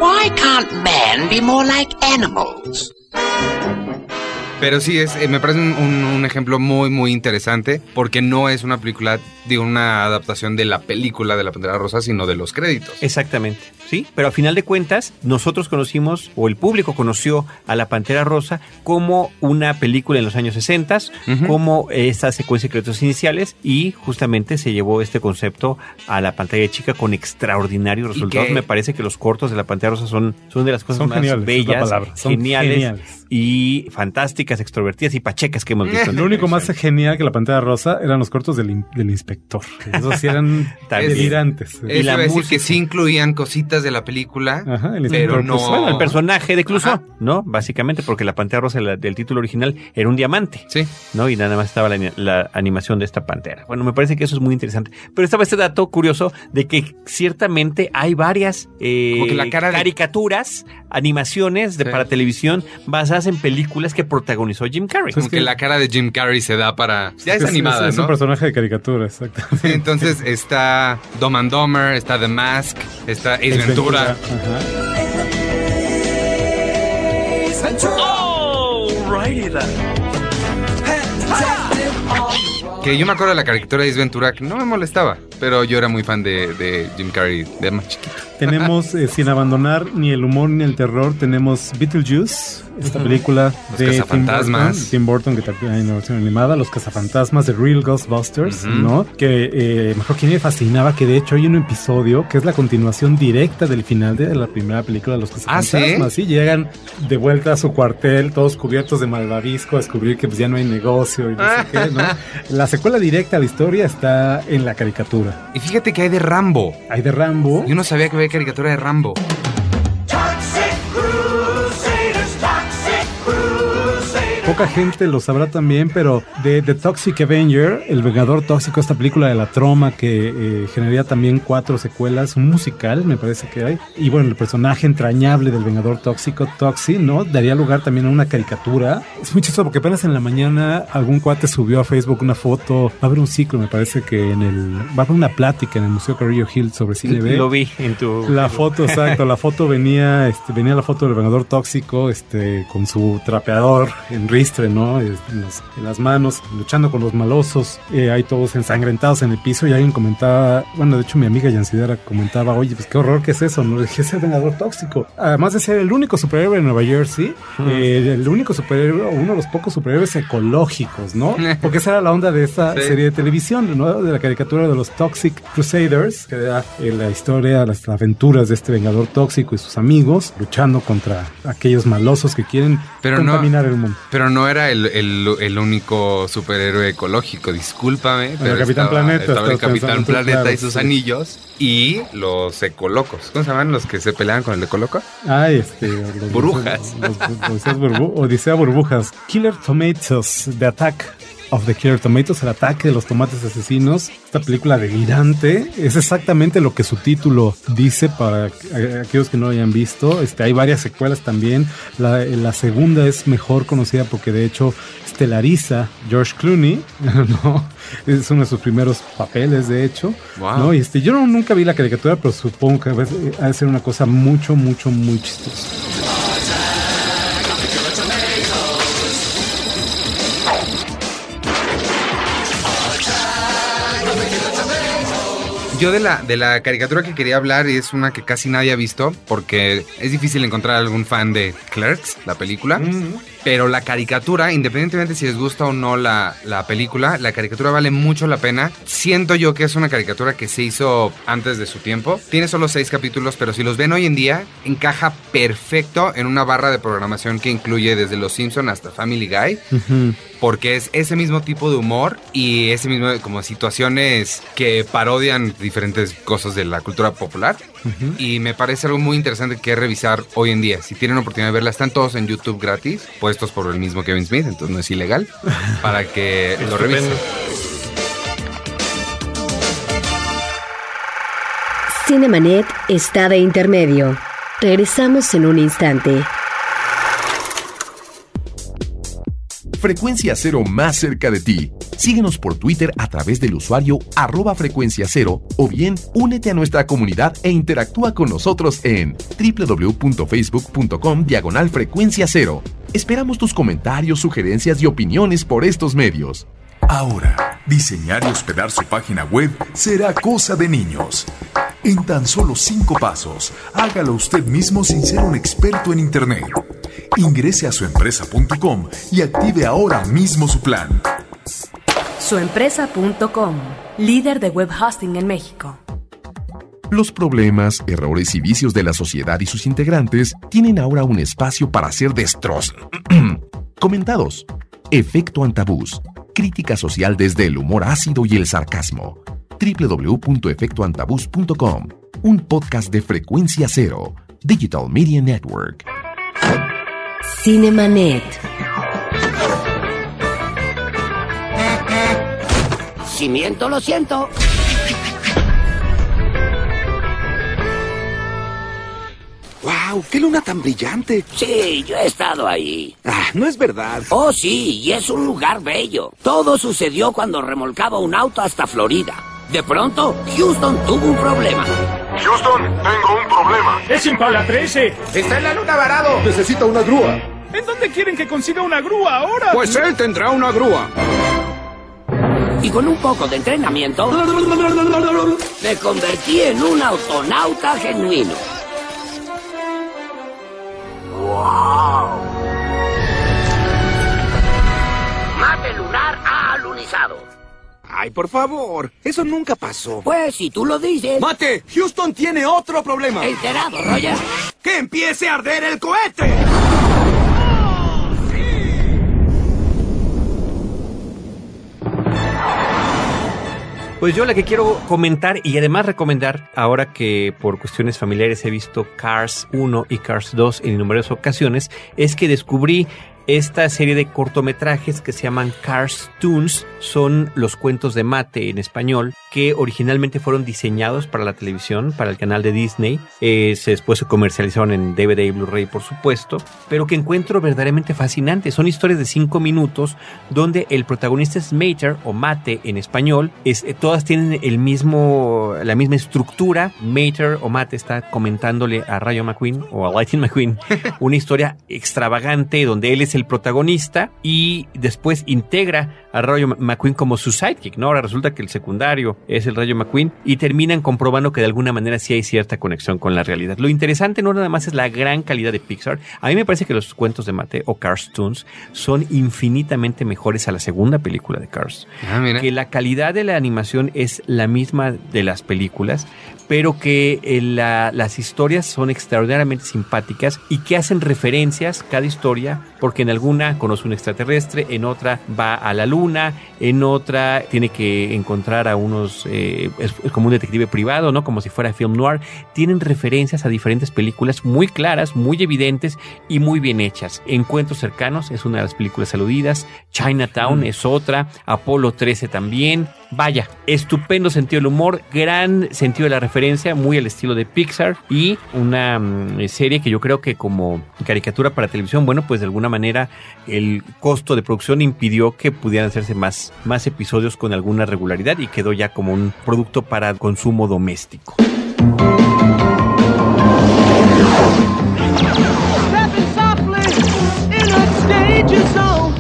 Why can't man be more like animals? Pero sí, es, eh, me parece un, ejemplo muy, muy interesante porque no es una película, digo, una adaptación de la película de la Pantera Rosa, sino de los créditos. exactamente. Sí, pero a final de cuentas, nosotros conocimos, o el público conoció a La Pantera Rosa como una película en los años 60, Ujú. como esta secuencia de créditos iniciales, y justamente se llevó este concepto a la pantalla chica con extraordinarios resultados. Me parece que los cortos de La Pantera Rosa son, son de las cosas Son más geniales, bellas, palabra, son geniales, geniales. y fantásticas, extrovertidas y pachecas que hemos visto. Lo único más genial que la pantalla rosa eran los cortos del, in- del inspector. Esos sí eran delirantes. Y la decir música. que sí incluían cositas de la película. Ajá, el Pero no- pues, Bueno, el personaje de Clouseau, Ajá. ¿no? Básicamente porque la pantera rosa la- del título original era un diamante, Sí. ¿no? Y nada más estaba la, ani- la animación de esta pantera. Bueno, me parece que eso es muy interesante. Pero estaba este dato curioso de que ciertamente hay varias eh, Como que la cara de- caricaturas, animaciones de, Sí. para televisión basadas en películas que protagonizó Jim Carrey. Como que, la cara de Jim Carrey se da para... Ya es, Es- animada, es, es ¿no? un personaje de caricatura, exacto. Sí, entonces está Dumb and Dumber, está The Mask, está Ace Ventura. Ajá. Que yo me acuerdo de la caricatura de Ace Ventura que no me molestaba, pero yo era muy fan de, de Jim Carrey de más chiquito. Tenemos eh, sin abandonar ni el humor ni el terror, tenemos Beetlejuice, esta película Los de Tim cazafantasmas. Burton, Tim Burton, que también hay una versión animada, Los cazafantasmas de Real Ghostbusters. ¿no? Que eh, mejor que me fascinaba que de hecho hay un episodio que es la continuación directa del final de la primera película de Los ¿Ah, sí? cazafantasmas. sí? llegan de vuelta a su cuartel, todos cubiertos de malvavisco, a descubrir que pues, ya no hay negocio y no sé qué, ¿no? La secuela directa a la historia está en la caricatura. Y fíjate que hay de Rambo. Hay de Rambo. Yo no sabía que había caricatura de Rambo. Poca gente lo sabrá también, pero de The Toxic Avenger, El Vengador Tóxico, esta película de la troma que eh, generaría también cuatro secuelas, un musical, me parece que hay. Y bueno, el personaje entrañable del Vengador Tóxico, Toxi, ¿no? Daría lugar también a una caricatura. Es muy chistoso porque apenas en la mañana algún cuate subió a Facebook una foto. Va a haber un ciclo, me parece que en el. Va a haber una plática en el Museo Carrillo Hill sobre cine B. Lo vi en tu... La foto, exacto, la foto venía, este, venía la foto del vengador tóxico, este, con su trapeador en ¿no? En, las- en las manos, luchando con los malosos, eh, ahí todos ensangrentados en el piso y alguien comentaba, bueno, de hecho mi amiga Yancidara comentaba, oye, pues qué horror que es eso, ¿no? Dije, es el vengador tóxico. Además de ser el único superhéroe de Nueva Jersey, eh, el único superhéroe, uno de los pocos superhéroes ecológicos, ¿no? Porque esa era la onda de esta Sí. serie de televisión, ¿no? De la caricatura de los Toxic Crusaders, que era eh, la historia, las aventuras de este vengador tóxico y sus amigos luchando contra aquellos malosos que quieren Pero no- contaminar el mundo. Pero no era el, el- el único superhéroe ecológico, discúlpame. Pero Capitán estaba, Planeta, Estaba el Capitán Planeta claro, y sus sí. anillos. Y los ecolocos. ¿Cómo se llaman los que se pelean con el ecoloco? Ay, este. los- Burbujas. los- los- Odisea burbu- Odisea Burbujas. Killer Tomatoes, The Attack of the Killer Tomatoes, el ataque de los tomates asesinos. Esta película delirante es exactamente lo que su título dice para aqu- aquellos que no lo hayan visto. Este, hay varias secuelas también. La, la segunda es mejor conocida porque de hecho estelariza George Clooney, ¿no? Es uno de sus primeros papeles, de hecho. Wow. ¿no? Y este, yo no- nunca vi la caricatura, pero supongo que a veces, eh, ser una cosa mucho, mucho, muy chistosa. Yo de la, de la caricatura que quería hablar es una que casi nadie ha visto porque es difícil encontrar algún fan de Clerks, la película. Pero la caricatura, independientemente si les gusta o no la, la película, la caricatura vale mucho la pena. Siento yo que es una caricatura que se hizo antes de su tiempo. Tiene solo seis capítulos, pero si los ven hoy en día, encaja perfecto en una barra de programación que incluye desde Los Simpson hasta Family Guy. Porque es ese mismo tipo de humor y ese mismo como situaciones que parodian diferentes cosas de la cultura popular y me parece algo muy interesante que revisar hoy en día. Si tienen oportunidad de verla, están todos en YouTube gratis, puestos por el mismo Kevin Smith, entonces no es ilegal, para que lo revisen. Cinemanet está de intermedio. Regresamos en un instante. Frecuencia Cero más cerca de ti. Síguenos por Twitter a través del usuario arroba frecuencia cero o bien únete a nuestra comunidad e interactúa con nosotros en www.facebook.com diagonal frecuencia cero. Esperamos tus comentarios, sugerencias y opiniones por estos medios. Ahora, diseñar y hospedar su página web será cosa de niños. En tan solo cinco pasos, hágalo usted mismo sin ser un experto en Internet. Ingrese a suempresa.com y active ahora mismo su plan. Suempresa.com, líder de web hosting en México. Los problemas, errores y vicios de la sociedad y sus integrantes tienen ahora un espacio para ser destroz... comentados. Efecto Antabús. Crítica social desde el humor ácido y el sarcasmo. www.efectoantabús.com. Un podcast de frecuencia cero. Digital Media Network. Cinemanet. Si miento, lo siento. ¡Wow! ¡Qué luna tan brillante! Sí, yo he estado ahí. Ah, no es verdad. Oh, sí, y es un lugar bello. Todo sucedió cuando remolcaba un auto hasta Florida. De pronto, Houston tuvo un problema. Houston, tengo un problema. ¡Es Impala 13! ¡Está en la luna varado! Necesita una grúa. ¿En dónde quieren que consiga una grúa ahora? Pues él tendrá una grúa. Y con un poco de entrenamiento, me convertí en un autonauta genuino. Ay, por favor, eso nunca pasó. Pues si tú lo dices. ¡Mate! Houston tiene otro problema. Enterado, Roger. ¡Que empiece a arder el cohete! Pues yo la que quiero comentar y además recomendar, ahora que por cuestiones familiares he visto Cars 1 y Cars 2 en innumerables ocasiones, es que descubrí esta serie de cortometrajes que se llaman Cars Toons son los cuentos de mate en español que originalmente fueron diseñados para la televisión, para el canal de Disney. Eh, se, después se comercializaron en DVD y Blu-ray, por supuesto, pero que encuentro verdaderamente fascinantes. Son historias de cinco minutos donde el protagonista es Mater o Mate en español. Es, eh, todas tienen el mismo, la misma estructura. Mater o Mate está comentándole a Rayo McQueen o a Lightning McQueen una historia extravagante donde él es el protagonista y después integra a Rayo McQueen como su sidekick, ¿no? Ahora resulta que el secundario es el Rayo McQueen y terminan comprobando que de alguna manera sí hay cierta conexión con la realidad. Lo interesante no nada más es la gran calidad de Pixar. A mí me parece que los cuentos de Mate o Cars Toons son infinitamente mejores a la segunda película de Cars. Ah, mira. Que la calidad de la animación es la misma de las películas, pero que eh, la- las historias son extraordinariamente simpáticas y que hacen referencias cada historia, porque en alguna conoce un extraterrestre, en otra va a la luna, en otra tiene que encontrar a unos, eh, es, es como un detective privado, ¿no? Como si fuera film noir. Tienen referencias a diferentes películas muy claras, muy evidentes y muy bien hechas. Encuentros cercanos es una de las películas aludidas, Chinatown es otra, Apolo 13 también. Vaya, estupendo sentido del humor, gran sentido de la referencia, muy al estilo de Pixar y una mm, serie que yo creo que como caricatura para televisión, bueno, pues de alguna manera el costo de producción impidió que pudieran hacerse más, más episodios con alguna regularidad y quedó ya como un producto para consumo doméstico.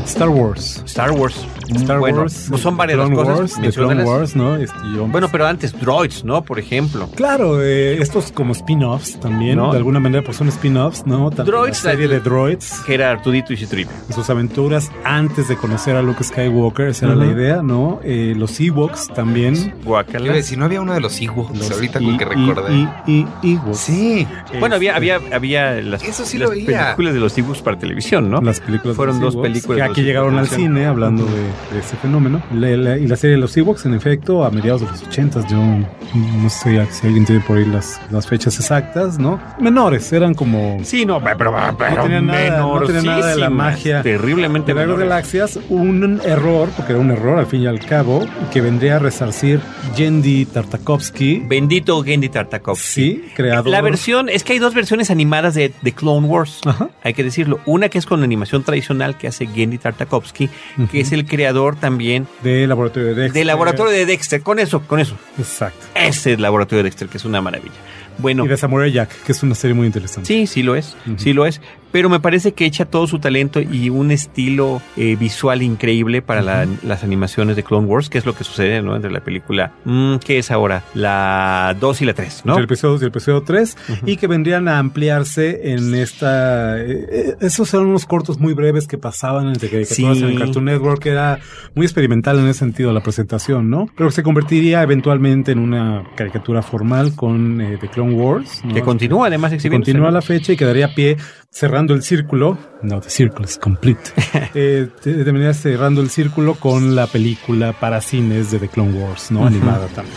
Star Wars. Star Wars. Star bueno, Wars. pues son varias Clone cosas. Wars, The. Clone Wars, ¿no? Este, Bueno, pero antes Droids, ¿no? Por ejemplo. Claro, eh, estos como spin-offs también, ¿No? de alguna manera pues son spin-offs, ¿no? Droids, la serie la- de Droids, Que era Artudito y Citripio. y sus aventuras antes de conocer a Luke Skywalker, esa era la idea, ¿no? Eh, los Ewoks también. Guacala. decir, no había uno de los Ewoks Los ahorita y- con que y- recordé. Y, y, Ewoks. sí. Bueno, había, Este, había, había las, Eso sí las lo veía. películas de los Ewoks para televisión, ¿no? Las películas Fueron de los dos películas que aquí llegaron al cine hablando de, de ese fenómeno. La- la- y la serie de los Ewoks, en efecto, a mediados de los 80 yo no sé si alguien tiene por ahí las, las fechas exactas, ¿no? Menores, eran como... Sí, no, pero, pero no tenía nada, no tenía nada de la magia Terriblemente de las galaxias, un error, porque era un error al fin y al cabo, que vendría a resarcir Yendi Tartakovsky, Bendito Gendy Tartakovsky. sí, creador. La versión, es que hay dos versiones animadas de, de Clone Wars, Ajá. hay que decirlo. Una que es con la animación tradicional que hace Gendy Tartakovsky, que es el creador también de Laboratorio de Dexter. del laboratorio de Dexter. Con eso, con eso. Exacto. Ese es laboratorio de Dexter, que es una maravilla. Bueno, Y de Samurai Jack, que es una serie muy interesante. Sí, sí lo es, sí lo es. Pero me parece que echa todo su talento y un estilo eh, visual increíble para la- las animaciones de Clone Wars, que es lo que sucede ¿no? entre la película, mm, ¿qué es ahora? La 2 y la 3, ¿no? Entre el episodio 2 y el episodio 3, y que vendrían a ampliarse en esta... eh, eh, esos eran unos cortos muy breves que pasaban entre caricaturas Sí. en el Cartoon Network, que era muy experimental en ese sentido la presentación, ¿no? Pero que se convertiría eventualmente en una caricatura formal con eh, The Clone Wars. ¿no? Que continúa además que exhibiéndose. continúa la fecha y quedaría pie cerrando el círculo. No, the circle is complete. eh, te- terminaría cerrando el círculo con la película para cines de The Clone Wars, ¿no? Animada también.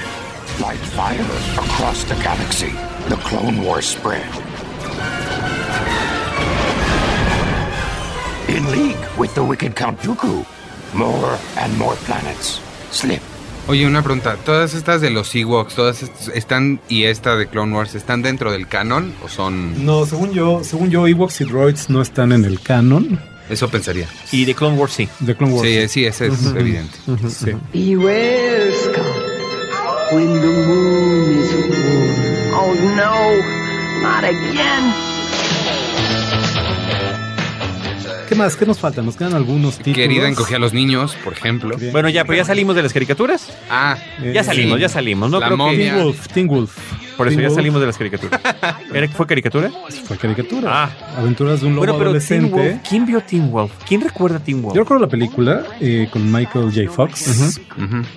Like fire across the galaxy, the Clone Wars spread. In league with the wicked Count Dooku, more and more planets slip. Oye, una pregunta. ¿Todas estas de los Ewoks, todas est- están, y esta de Clone Wars, están dentro del canon o son...? No, según yo, según yo, Ewoks y Droids no están en el canon Eso pensaría. Y de Clone Wars sí. de Clone Wars. Sí, sí, ese es evidente. Sí. Beware, Scott. When the moon is full. Oh no, not again. ¿Qué más? ¿Qué nos falta? Nos quedan algunos títulos. Querida encogía a los niños, por ejemplo. Bueno, ya, pero ya salimos de las caricaturas. Ah, Ya salimos, ya salimos. No La creo momia. que. Teen Wolf, Teen Wolf. Por eso Teen ya Wolf salimos de las caricaturas. ¿Era, ¿Fue caricatura? Fue caricatura. Ah. Aventuras de un lobo Bueno, pero Teen adolescente. Wolf, ¿quién vio Teen Wolf? ¿Quién recuerda Teen Wolf? Yo recuerdo la película eh, con Michael J. Fox.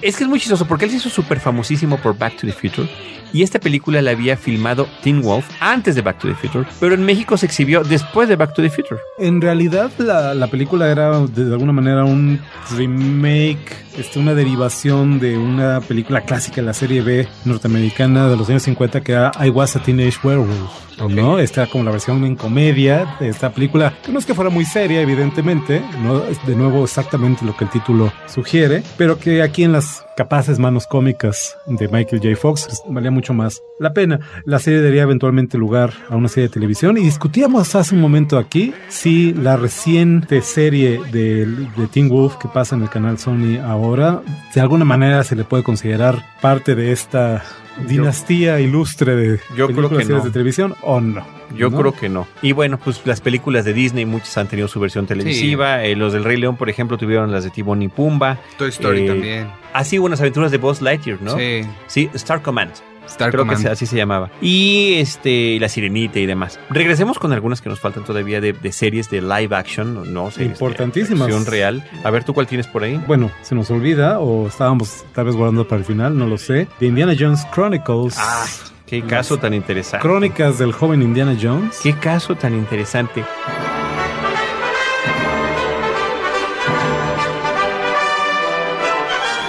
Es que es muy chistoso porque él se hizo súper famosísimo por Back to the Future. Y esta película la había filmado Teen Wolf antes de Back to the Future, pero en México se exhibió después de Back to the Future. En realidad la, la película era de, de alguna manera un remake, este, una derivación de una película clásica de la serie B norteamericana de los años 50 que era I Was a Teenage Werewolf. ¿no? Era como la versión en comedia de esta película, que no es que fuera muy seria, evidentemente, no es de nuevo exactamente lo que el título sugiere, pero que aquí en las capaces manos cómicas de Michael J. Fox pues, valía mucho más la pena. La serie daría eventualmente lugar a una serie de televisión y discutíamos hace un momento aquí si la reciente serie de, de Teen Wolf que pasa en el canal Sony ahora, de alguna manera se le puede considerar parte de esta dinastía ilustre de Yo creo que no. de televisión o no. Yo ¿no? creo que no. Y bueno, pues las películas de Disney, muchas han tenido su versión televisiva. Eh, los del Rey León, por ejemplo, tuvieron las de Timón y Pumba. Toy Story Eh, también. Así hubo unas aventuras de Buzz Lightyear, ¿no? Sí. Sí, Star Command. Star Creo Command. que así se llamaba. Y este, La Sirenita y demás. Regresemos con algunas que nos faltan todavía de, de series de live action, ¿no? Series de Importantísimas. acción real. A ver, ¿tú cuál tienes por ahí? Bueno, se nos olvida o estábamos tal vez guardando para el final, no lo sé. De Indiana Jones Chronicles. Ah, qué caso tan interesante. Crónicas del joven Indiana Jones. Qué caso tan interesante.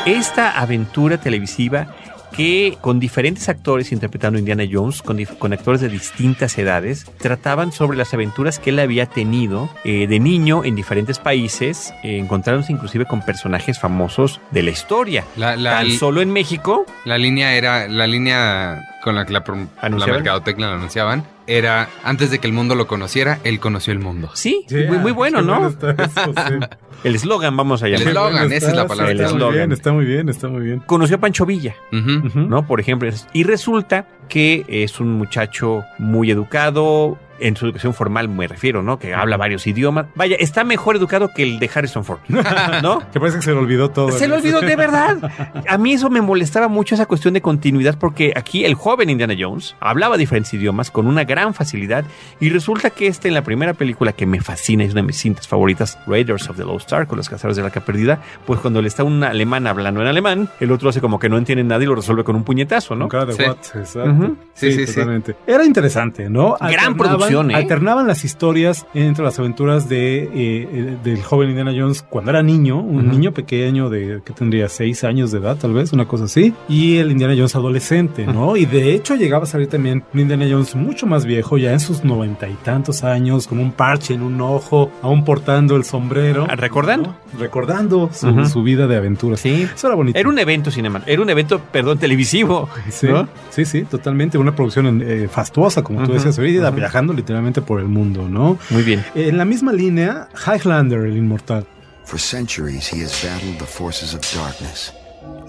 Esta aventura televisiva que con diferentes actores interpretando a Indiana Jones, con, actores de distintas edades, trataban sobre las aventuras que él había tenido eh, de niño en diferentes países, eh, encontrándose inclusive con personajes famosos de la historia. La, la, Tan solo en México, la línea era, la línea con la que la, la mercadotecnia la anunciaban, era antes de que el mundo lo conociera, él conoció el mundo. sí, Yeah, muy, muy bueno, ¿no? está eso, sí. El eslogan, vamos a El eslogan, esa es la sí, palabra. El Está muy eslogan. bien, está muy bien, está muy bien. Conoció a Pancho Villa. ¿no? Por ejemplo, y resulta que es un muchacho muy educado, en su educación formal me refiero, ¿no? Que habla varios idiomas. Vaya, está mejor educado que el de Harrison Ford, ¿no? Que parece que se le olvidó todo. Se lo olvidó de verdad. A mí eso me molestaba mucho esa cuestión de continuidad porque aquí el joven Indiana Jones hablaba diferentes idiomas con una gran facilidad y resulta que este en la primera película que me fascina, es una de mis cintas favoritas, Raiders of the Lost Ark, con los cazadores de la arca perdida, pues cuando le está un alemán hablando en alemán, el otro hace como que no entiende nada y lo resuelve con un puñetazo, ¿no? Con cara de Sí. what, exacto. Sí, sí, sí. totalmente. Era interesante, ¿no? Gran producción, ¿eh? Alternaban las historias entre las aventuras de eh, eh, del joven Indiana Jones cuando era niño, un niño pequeño de que tendría seis años de edad, tal vez, una cosa así, y el Indiana Jones adolescente, ¿no? Y de hecho llegaba a salir también un Indiana Jones mucho más viejo, ya en sus noventa y tantos años, con un parche en un ojo, aún portando el sombrero. Ah, ¿Recordando? ¿no? Recordando su, vida de aventuras. Sí. Eso era bonito. Era un evento cinema, era un evento, perdón, televisivo. Sí, ¿no? sí, sí, totalmente. Una producción eh, fastuosa, como tú decías ahorita, viajando literalmente por el mundo, ¿no? Muy bien. En la misma línea, Highlander, el inmortal. For centuries, he has battled the forces of darkness,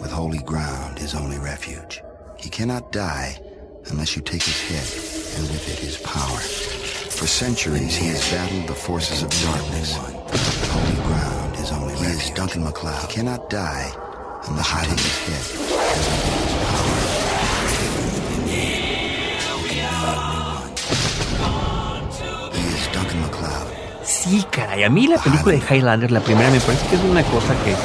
with holy ground his only refuge. He cannot die unless you take his head, and with it his power. For centuries, he has battled the forces of darkness, with holy ground his only refuge. He is Duncan MacLeod. He cannot die unless you take his head, and with it his power. Sí, caray. A mí la película de Highlander, la primera, me parece que es una cosa que.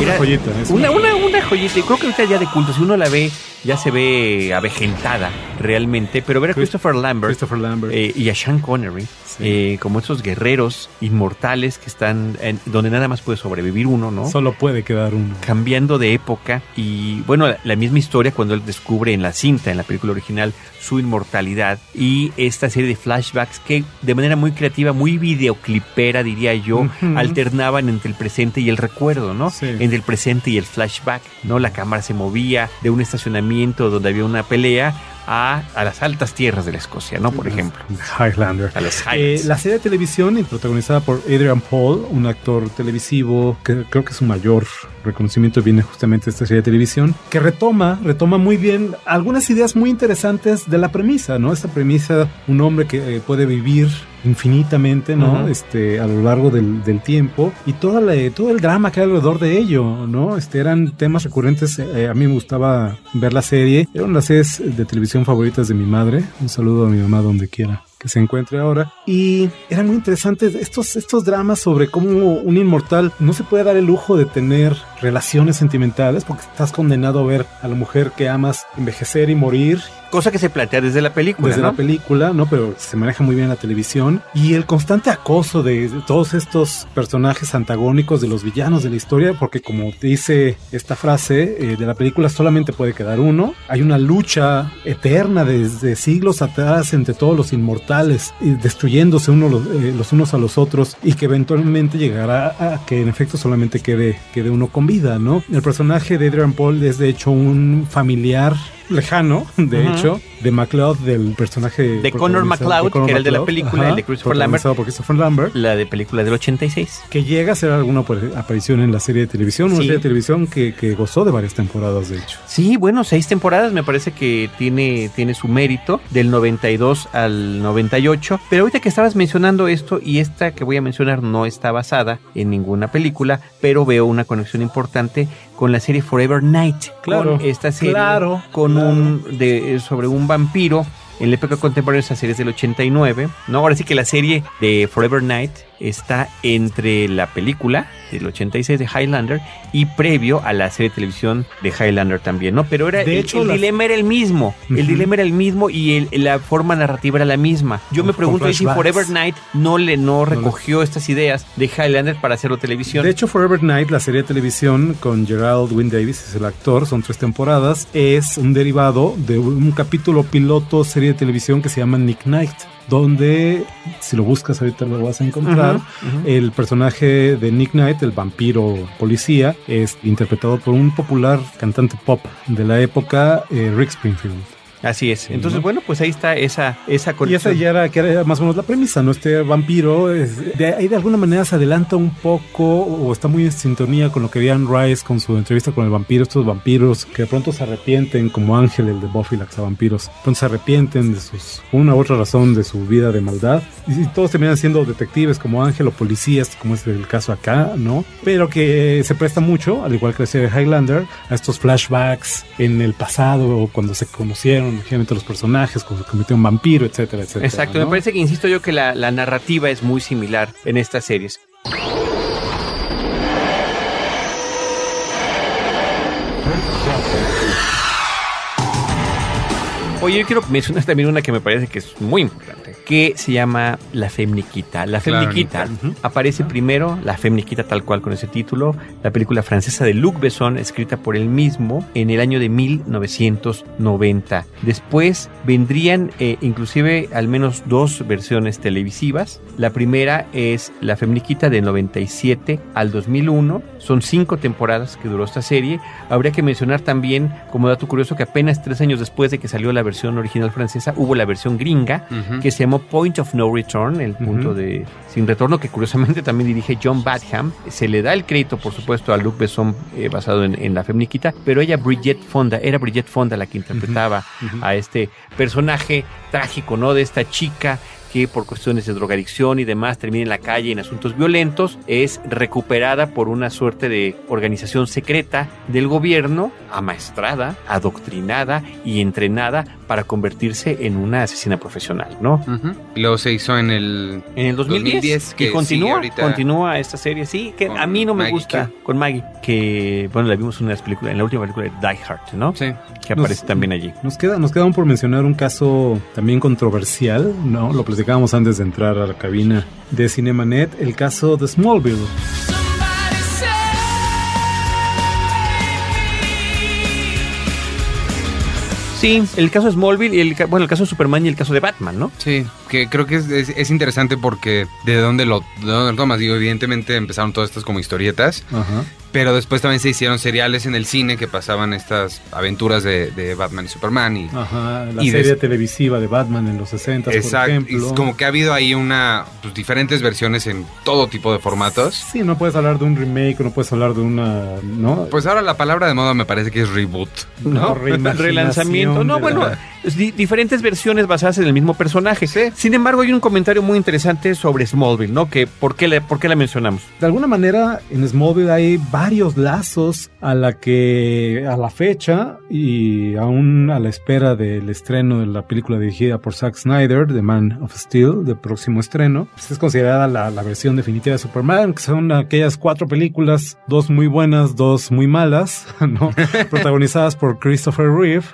Una joyita, es una, una joyita. Y creo que ahorita ya de culto, si uno la ve, ya se ve avejentada realmente. Pero ver a Christopher Lambert, Christopher Lambert. eh, y a Sean Connery eh, como esos guerreros inmortales que están en, donde nada más puede sobrevivir uno, ¿no? Solo puede quedar uno. cambiando de época y bueno, la, la misma historia cuando él descubre en la cinta, en la película original, su inmortalidad y esta serie de flashbacks que de manera muy creativa, muy videoclipera diría yo, alternaban entre el presente y el recuerdo, ¿no? Sí. Entre el presente y el flashback, ¿no? La cámara se movía de un estacionamiento donde había una pelea a, a las altas tierras de la Escocia, ¿no? Por ejemplo. Highlander. A los Eh, la serie de televisión protagonizada por Adrian Paul, un actor televisivo que creo que su mayor reconocimiento viene justamente de esta serie de televisión, que retoma, retoma muy bien algunas ideas muy interesantes de la premisa, ¿no? Esta premisa, un hombre que eh, puede vivir infinitamente, ¿no? Ujú. Este, a lo largo del, del tiempo y toda la- todo el drama que hay alrededor de ello, ¿no? Este, eran temas recurrentes. eh, a mí me gustaba ver la serie. Eran las series de televisión favoritas de mi madre. Un saludo a mi mamá donde quiera que se encuentre ahora. Y eran muy interesantes estos, estos dramas sobre cómo un inmortal no se puede dar el lujo de tener relaciones sentimentales porque estás condenado a ver a la mujer que amas envejecer y morir Cosa que se plantea desde la película, desde ¿no? la película, ¿no? Pero se maneja muy bien en la televisión. Y el constante acoso de, de todos estos personajes antagónicos de los villanos de la historia, porque como dice esta frase eh, de la película, solamente puede quedar uno. Hay una lucha eterna desde siglos atrás entre todos los inmortales, y destruyéndose uno los, eh, los unos a los otros, y que eventualmente llegará a que en efecto solamente quede, quede uno con vida, ¿no? El personaje de Adrian Paul es de hecho un familiar lejano, de hecho, de MacLeod, del personaje De Connor MacLeod, que era el de la película, ajá, el de Christopher Lambert. protagonizado por Christopher Lambert, La de película del 86. que llega a hacer alguna apar- aparición en la serie de televisión, una Sí. serie de televisión que, que gozó de varias temporadas, de hecho. Sí, bueno, seis temporadas me parece que tiene, tiene su mérito, del 92 al 98. Pero ahorita que estabas mencionando esto, y esta que voy a mencionar no está basada en ninguna película, pero veo una conexión importante con la serie Forever Night. Claro, Con esta serie, claro, con claro. un de, sobre un vampiro. En la época contemporánea, esa serie es del 89. ¿no? Ahora sí que la serie de Forever Night está entre la película del 86 de Highlander y previo a la serie de televisión de Highlander también, ¿no? Pero era De el, hecho, el las- dilema era el mismo, el dilema era el mismo y el- la forma narrativa era la misma. Yo me pregunto ahí si. Forever Night no le no recogió estas ideas de Highlander para hacerlo televisión. De hecho, Forever Night, la serie de televisión con Gerald Wynn Davis, es el actor, son tres temporadas, es un derivado de un capítulo piloto serie de televisión que se llama Nick Knight, donde, si lo buscas ahorita lo vas a encontrar, el personaje de Nick Knight, el vampiro policía, es interpretado por un popular cantante pop de la época, eh, Rick Springfield. Así es. Entonces, ¿no? bueno, pues ahí está esa esa Y esa conexión. ya era, que era más o menos la premisa, ¿no? Este vampiro, es- de ahí de alguna manera se adelanta un poco o está muy en sintonía con lo que Diane Rice con su entrevista con el vampiro, estos vampiros que de pronto se arrepienten, como Ángel, el de Buffy, la vampiros, pronto se arrepienten de sus, una u otra razón de su vida de maldad. Y, y todos terminan siendo detectives como Ángel o policías, como es el caso acá, ¿no? Pero que se presta mucho, al igual que la serie de Highlander, a estos flashbacks en el pasado, cuando se conocieron ligeramente los personajes, cuando se convirtió en vampiro, etcétera, etcétera. Exacto, ¿no? me parece que insisto yo que la, la narrativa es muy similar en estas series. Oye, yo quiero mencionar también una que me parece que es muy importante, que se llama La Femniquita. La Claro, Femniquita Niquita. aparece primero, La Femniquita tal cual con ese título, la película francesa de Luc Besson, escrita por él mismo en el año de 1990. Después vendrían eh, inclusive al menos dos versiones televisivas. La primera es La Femniquita de 97 al 2001. Son cinco temporadas que duró esta serie. Habría que mencionar también, como dato curioso, que apenas tres años después de que salió la versión original francesa, hubo la versión gringa, que se llamó Point of No Return, el punto de sin retorno, que curiosamente también dirige John Badham. Se le da el crédito, por supuesto, a Luc Besson eh, basado en, en la Femniquita, pero ella, Bridget Fonda, era Bridget Fonda la que interpretaba a este personaje trágico, ¿no? De esta chica que por cuestiones de drogadicción y demás termina en la calle en asuntos violentos, es recuperada por una suerte de organización secreta del gobierno, amaestrada, adoctrinada y entrenada para convertirse en una asesina profesional, ¿no? Luego se hizo en el... En el 2010, 2010, que y continúa, ahorita continúa esta serie, sí, que a mí no me Maggie gusta, con Maggie, que bueno, la vimos en una de las películas, en la última película de Die Hard, ¿no? Sí. Que aparece Nos- también allí. Nos queda, nos queda aún por mencionar un caso también controversial, ¿no? Lo platicábamos antes de entrar a la cabina de Cinemanet, el caso de Smallville. Sí, el caso de Smallville y el, bueno, el caso de Superman y el caso de Batman, ¿no? Sí, que creo que es, es- es interesante porque de dónde lo, de dónde lo tomas. Digo, evidentemente empezaron todas estas como historietas. Ajá. Pero después también se hicieron seriales en el cine que pasaban estas aventuras de, de Batman y Superman. Y, Ajá, la y serie des- televisiva de Batman en los 60, por Exacto. ejemplo. Y es como que ha habido ahí una pues, diferentes versiones en todo tipo de formatos. Sí, no puedes hablar de un remake, no puedes hablar de una, ¿no? Pues ahora la palabra de moda me parece que es reboot. No, ¿no? relanzamiento. No, bueno, di- diferentes versiones basadas en el mismo personaje. Sin embargo, hay un comentario muy interesante sobre Smallville, ¿no? Que ¿por qué, la, por qué la mencionamos? De alguna manera, en Smallville hay varios lazos a la que, a la fecha y aún a la espera del estreno de la película dirigida por Zack Snyder, The Man of Steel, del próximo estreno. Pues es considerada la, la versión definitiva de Superman, que son aquellas cuatro películas, dos muy buenas, dos muy malas, ¿no? Protagonizadas por Christopher Reeve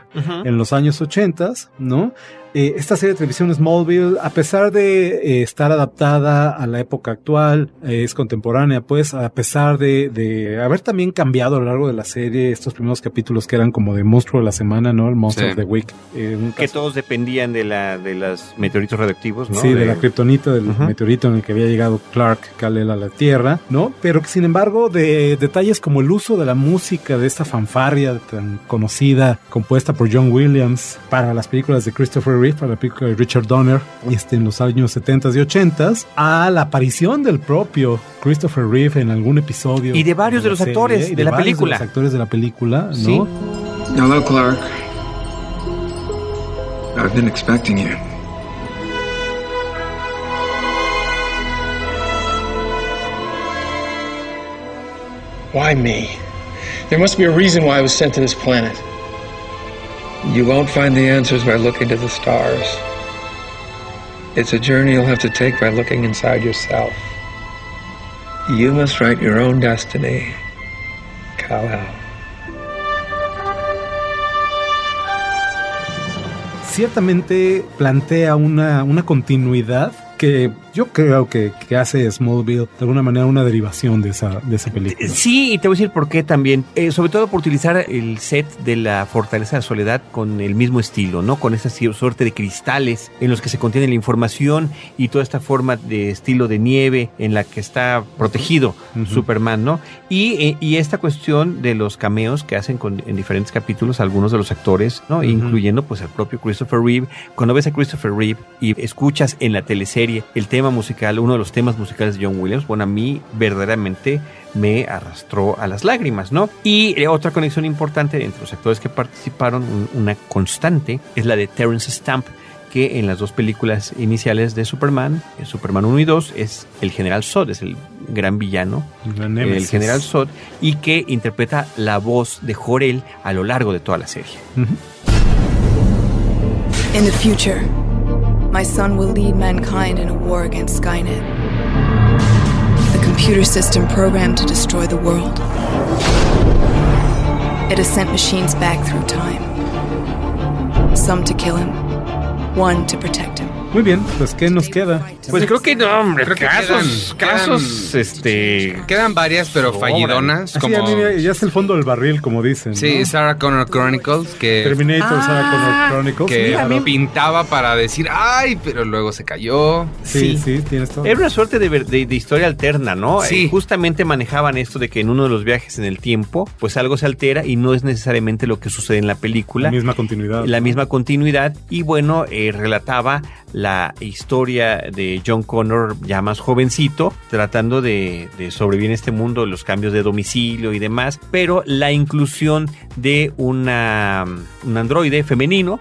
en los años 80, ¿no? Eh, esta serie de televisión Smallville, a pesar de eh, estar adaptada a la época actual, eh, es contemporánea, pues, a pesar de, de haber también cambiado a lo largo de la serie estos primeros capítulos que eran como de monstruo de la semana, ¿no? El Monster Sí. of the Week. eh, Que todos dependían de la de los meteoritos radioactivos, ¿no? Sí, de, la kriptonita, del meteorito en el que había llegado Clark Kal-El a la Tierra, ¿no? Pero que sin embargo de detalles como el uso de la música de esta fanfarria tan conocida, compuesta por John Williams para las películas de Christopher Reeve, para la película de Richard Donner, este, en los años 70 y 80 a la aparición del propio Christopher Reeve en algún episodio. Y de varios de los actores y de la película. De los actores de la película, ¿no? Sí. Hello, Clark. I've been expecting you. Why me? There must be a reason why I was sent to this planet. You won't find the answers by looking to the stars. It's a journey you'll have to take by looking inside yourself. You must write your own destiny, Kal-El. ciertamente plantea una, una continuidad que yo creo que, que hace Smallville de alguna manera una derivación de esa, de esa película. Sí, y te voy a decir por qué también. Eh, sobre todo por utilizar el set de la Fortaleza de Soledad con el mismo estilo, ¿no? Con esa suerte de cristales en los que se contiene la información y toda esta forma de estilo de nieve en la que está protegido Superman, ¿no? Y, eh, y esta cuestión de los cameos que hacen con, en diferentes capítulos algunos de los actores, ¿no? Incluyendo pues el propio Christopher Reeve. Cuando ves a Christopher Reeve y escuchas en la teleserie el tema musical, uno de los temas musicales de John Williams, bueno, a mí verdaderamente me arrastró a las lágrimas, ¿no? Y eh, otra conexión importante entre los actores que participaron, un- una constante, es la de Terrence Stamp, que en las dos películas iniciales de Superman, en Superman 1 y 2, es el general Zod, es el gran villano, La el general Zod, y que interpreta la voz de Jor-El a lo largo de toda la serie. In the future, my son will lead mankind in a war against Skynet. The computer system programmed to destroy the world. It has sent machines back through time. Some to kill him, one to protect him. Muy bien, pues ¿qué nos queda? Pues creo que no, hombre, Creo que casos, quedan- casos, este... Quedan varias, pero Sobran. fallidonas. Como... ya, es el fondo del barril, como dicen. Sí, ¿no? Sarah Connor Chronicles, que... Terminator, Sarah Connor Chronicles. Que Mira, a mí- pintaba para decir, ay, pero luego se cayó. Sí, sí, tienes todo. Era una suerte de, ver- de- de historia alterna, ¿no? Sí. Eh, justamente manejaban esto de que en uno de los viajes en el tiempo, pues algo se altera y no es necesariamente lo que sucede en la película. La misma continuidad. La misma continuidad. Y bueno, eh, relataba la historia de John Connor ya más jovencito, tratando de, de sobrevivir en este mundo, los cambios de domicilio y demás, pero la inclusión de una, un androide femenino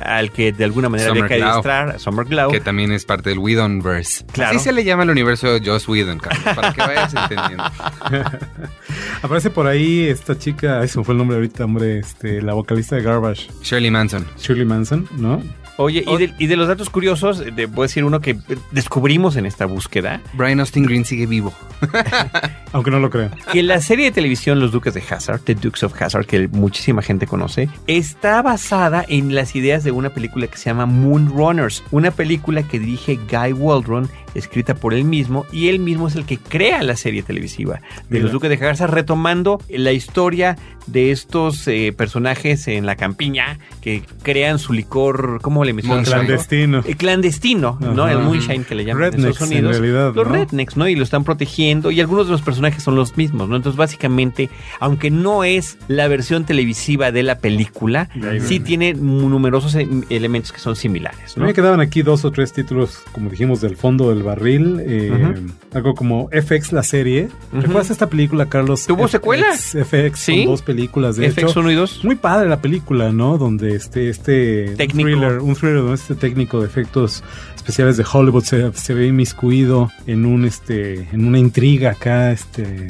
al que de alguna manera había Summer que Glau. adiestrar, Summer Glau. Que también es parte del Whedonverse. Claro. Así se le llama el universo de Joss Whedon, Carlos, para que vayas entendiendo. Aparece por ahí esta chica, eso fue el nombre ahorita, hombre, este, la vocalista de Garbage. Shirley Manson. Shirley Manson, ¿no? Oye, y de, y de los datos curiosos, te voy a decir uno que descubrimos en esta búsqueda, Brian Austin Green sigue vivo. Aunque no lo crean. que la serie de televisión Los Duques de Hazard, The Dukes of Hazard, que muchísima gente conoce, está basada en las ideas de una película que se llama Moon Runners, una película que dirige Guy Waldron escrita por él mismo y él mismo es el que crea la serie televisiva de Mira. los Duques de Jagarza, retomando la historia de estos eh, personajes en la campiña que crean su licor, ¿cómo le mencionan? Clandestino. Eh, clandestino, ¿no? El moonshine que le llaman en Rednecks, Estados en Unidos. realidad, los ¿no? rednecks, ¿no? Y lo están protegiendo y algunos de los personajes son los mismos, ¿no? Entonces, básicamente, aunque no es la versión televisiva de la película, ahí sí viene. tiene numerosos e- elementos que son similares, ¿no? me quedaban aquí dos o tres títulos, como dijimos, del fondo del barril. eh. Algo como FX, la serie. Ujú. ¿Recuerdas esta película, Carlos? ¿Tuvo FX, secuela? FX, Sí. son dos películas, de FX hecho. 1 y 2. Muy padre la película, ¿no? Donde este, este Técnico. Un thriller, un thriller donde este técnico de efectos especiales de Hollywood se, se ve inmiscuido en un este, en una intriga acá, este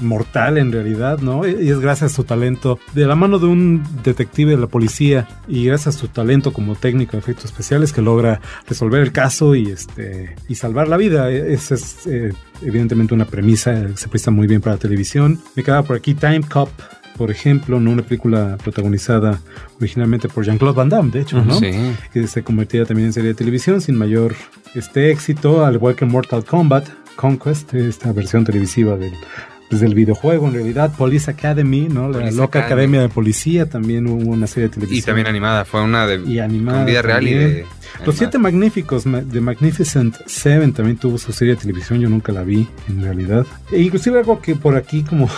mortal en realidad, ¿no? Y es gracias a su talento, de la mano de un detective de la policía y gracias a su talento como técnico de efectos especiales que logra resolver el caso y este y salvar la vida. Esa es eh, evidentemente una premisa, eh, se presta muy bien para televisión. Me quedaba por aquí Time Cop, por ejemplo, ¿no? una película protagonizada originalmente por Jean-Claude Van Damme, de hecho, ¿no? Sí. Que se convertía también en serie de televisión sin mayor este éxito, al igual que Mortal Kombat, Conquest, esta versión televisiva del desde el videojuego en realidad, Police Academy, ¿no? La Police loca Academy. academia de policía, también hubo una serie de televisión. Y también animada, fue una de Y animada con vida real y de Los Siete Magníficos ma- de Magnificent Seven también tuvo su serie de televisión, yo nunca la vi en realidad. E inclusive algo que por aquí como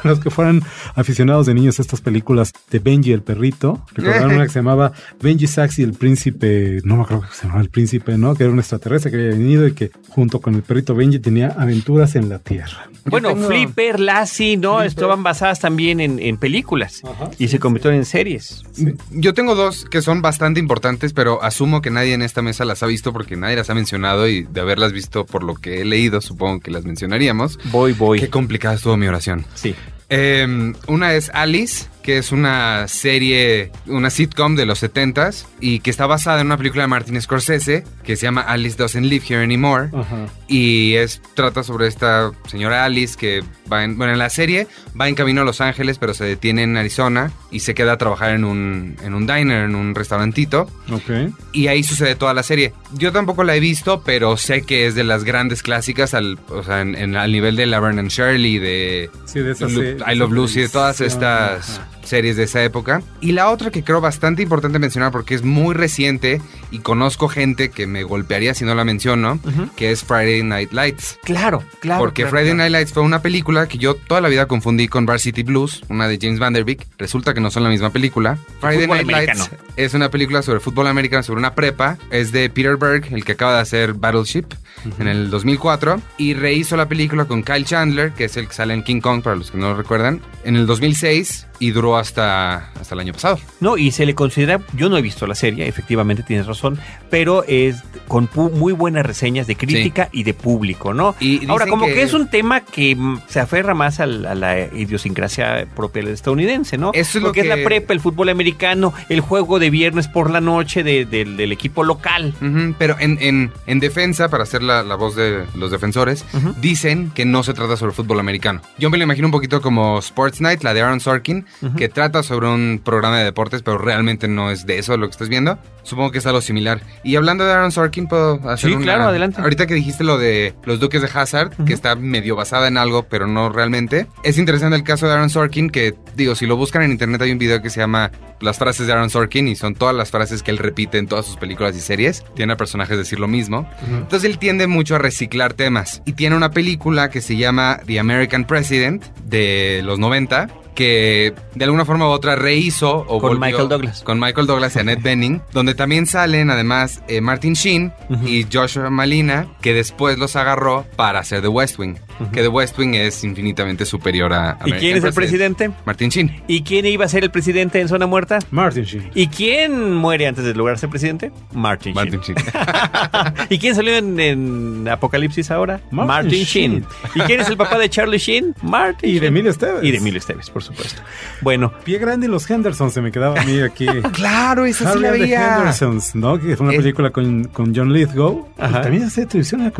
los que fueran aficionados de niños a estas películas de Benji el perrito, recordaron una que se llamaba Benji Sax y el príncipe, no me acuerdo que se llamaba el príncipe, ¿no? Que era un extraterrestre que había venido y que junto con el perrito Benji tenía aventuras en la Tierra. Bueno, tengo- Flipper, Lassie, ¿no? Estaban basadas también en, en películas y se convirtieron en series. Yo tengo dos que son bastante importantes, pero asumo que nadie en esta mesa las ha visto porque nadie las ha mencionado y de haberlas visto por lo que he leído, supongo que las mencionaríamos. Voy, voy. Qué complicada estuvo mi oración. Sí. Eh, una es Alice, que es una serie, una sitcom de los 70s y que está basada en una película de Martin Scorsese que se llama Alice Doesn't Live Here Anymore. Ajá. Y es trata sobre esta señora Alice que va en, bueno, en la serie va en camino a Los Ángeles, pero se detiene en Arizona y se queda a trabajar en un, en un diner, en un restaurantito. Ok. Y ahí sucede toda la serie. Yo tampoco la he visto, pero sé que es de las grandes clásicas al, o sea, en, en- al nivel de Laverne and Shirley, de, Sí, de esas Lu- I Love Lucy, de todas estas ajá. Series de esa época. Y la otra que creo bastante importante mencionar porque es muy reciente y conozco gente que me golpearía si no la menciono, que es Friday Night Lights. Claro, claro. Porque claro, Friday claro. Night Lights fue una película que yo toda la vida confundí con Varsity Blues, una de James Van Der Beek. Resulta que no son la misma película. Friday Night americano. Lights es una película sobre fútbol americano, sobre una prepa. Es de Peter Berg, el que acaba de hacer Battleship en el 2004. Y rehizo la película con Kyle Chandler, que es el que sale en King Kong, para los que no lo recuerdan, en el 2006 y duró hasta, hasta el año pasado. No, y se le considera, yo no he visto la serie, efectivamente tienes razón, pero es con muy buenas reseñas de crítica y de público, ¿no? Y Ahora, como que... que- es un tema que se aferra más al- a, la idiosincrasia propia del estadounidense, ¿no? Eso es lo Porque es que- la prepa, el fútbol americano, el juego de viernes por la noche de- del- del equipo local. Pero en, en- en defensa, para hacer la, la voz de los defensores, dicen que no se trata sobre fútbol americano. Yo me lo imagino un poquito como Sports Night, la de Aaron Sorkin, que trata sobre un programa de deportes, pero realmente no es de eso lo que estás viendo. Supongo que es algo similar. Y hablando de Aaron Sorkin, puedo hacer Sí, una- claro, adelante. Ahorita que dijiste lo de los Duques de Hazard, que está medio basada en algo, pero no realmente. Es interesante el caso de Aaron Sorkin, que digo, si lo buscan en internet hay un video que se llama Las frases de Aaron Sorkin y son todas las frases que él repite en todas sus películas y series. Tiene a personajes decir lo mismo. Entonces él tiende mucho a reciclar temas. Y tiene una película que se llama The American President de los 90 que de alguna forma u otra rehizo o Con volvió- Michael Douglas. con Michael Douglas y Annette Bening, donde también salen además eh, Martin Sheen y Joshua Malina, que después los agarró para hacer The West Wing, que The West Wing es infinitamente superior a... ¿Y quién es el presidente? Martin Sheen. ¿Y quién iba a ser el presidente en Zona Muerta? Martin Sheen. ¿Y quién muere antes de lograr ser presidente? Martin, Martin Sheen. ¿Y quién salió en, en Apocalipsis ahora? Martin Sheen. Sheen. ¿Y quién es el papá de Charlie Sheen? Martin Y de. Emilio Esteves. Y de Emilio Esteves, por supuesto. Bueno, Pie Grande y los Henderson se me quedaba a mí aquí. Claro, esa sí la veía. Hendersons, ¿no? Que fue una Eh. película con, con John Lithgow. Ajá. Y también hace televisión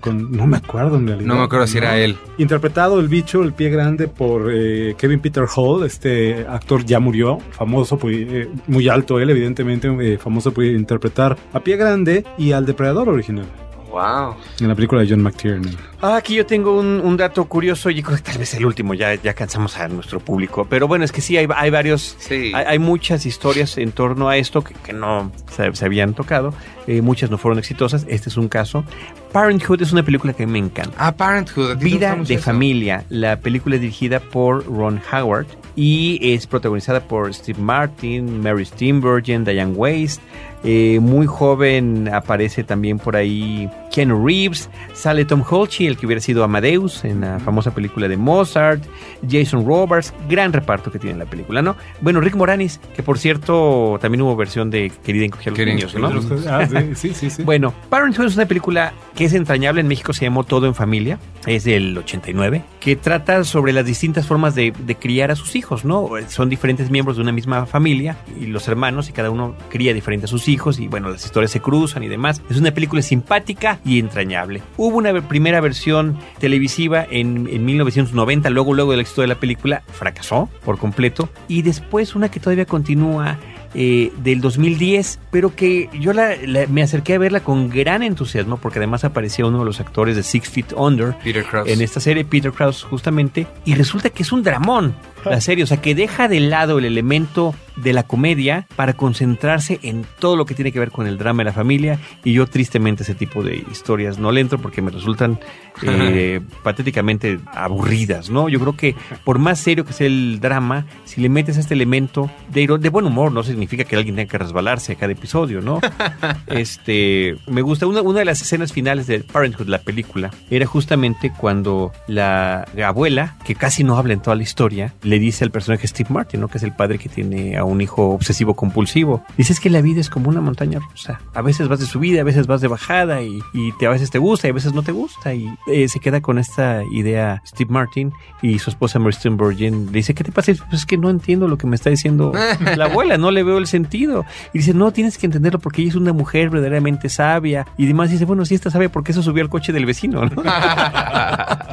con- No me acuerdo en realidad. No me acuerdo si era él. Interpretado el bicho, el pie grande, por eh, Kevin Peter Hall. Este actor ya murió, famoso, pues, eh, muy alto él, evidentemente, eh, famoso por interpretar a pie grande y al depredador original. Wow. En la película de John McTiernan. Ah, aquí yo tengo un, un dato curioso y creo que tal vez el último, ya, ya cansamos a nuestro público. Pero bueno, es que sí, hay, hay varios, Sí. hay, hay muchas historias en torno a esto que, que no se, se habían tocado. Eh, muchas no fueron exitosas, este es un caso. Parenthood es una película que me encanta. Ah, Parenthood. ¿a ti te Vida de eso? familia. La película es dirigida por Ron Howard y es protagonizada por Steve Martin, Mary Steenburgen, Diane Weiss. Eh, muy joven aparece también por ahí Keanu Reeves. Sale Tom Holtz, el que hubiera sido Amadeus en la famosa película de Mozart. Jason Robards. Gran reparto que tiene la película, ¿no? Bueno, Rick Moranis, que por cierto también hubo versión de Querida Encogía a los niños, ¿no? los Ah, sí, sí. sí. Bueno, Parenthood es una película que es entrañable. En México se llamó Todo en Familia. Es del 89. Que trata sobre las distintas formas de, de criar a sus hijos, ¿no? Son diferentes miembros de una misma familia y los hermanos y cada uno cría diferente a sus hijos y bueno, las historias se cruzan y demás. Es una película simpática y entrañable. Hubo una primera versión televisiva en, en 1990, luego, luego del éxito de la película, fracasó por completo. Y después una que todavía continúa eh, del 2010, pero que yo la- la- me acerqué a verla con gran entusiasmo porque además aparecía uno de los actores de Six Feet Under Peter Krause. en esta serie, Peter Krause justamente, y resulta que es un dramón la serie, o sea que deja de lado el elemento de la comedia para concentrarse en todo lo que tiene que ver con el drama de la familia y yo tristemente ese tipo de historias no le entro porque me resultan eh, patéticamente aburridas, ¿no? Yo creo que por más serio que sea el drama, si le metes este elemento de, de buen humor, no significa que alguien tenga que resbalarse a cada episodio, ¿no? este, me gusta, una, una de las escenas finales de Parenthood, la película, era justamente cuando la abuela, que casi no habla en toda la historia, le dice al personaje Steve Martin, ¿no? Que es el padre que tiene a un hijo obsesivo compulsivo. Dice es que la vida es como una montaña rusa. A veces vas de subida, a veces vas de bajada y, y te, a veces te gusta y a veces no te gusta. Y eh, se queda con esta idea Steve Martin y su esposa Mary Steenburgen le dice, ¿qué te pasa? Pues es que no entiendo lo que me está diciendo la abuela, no le veo el sentido. Y dice, no, tienes que entenderlo porque ella es una mujer verdaderamente sabia. Y demás dice, bueno, si esta sabe por qué se subió al coche del vecino. ¿no?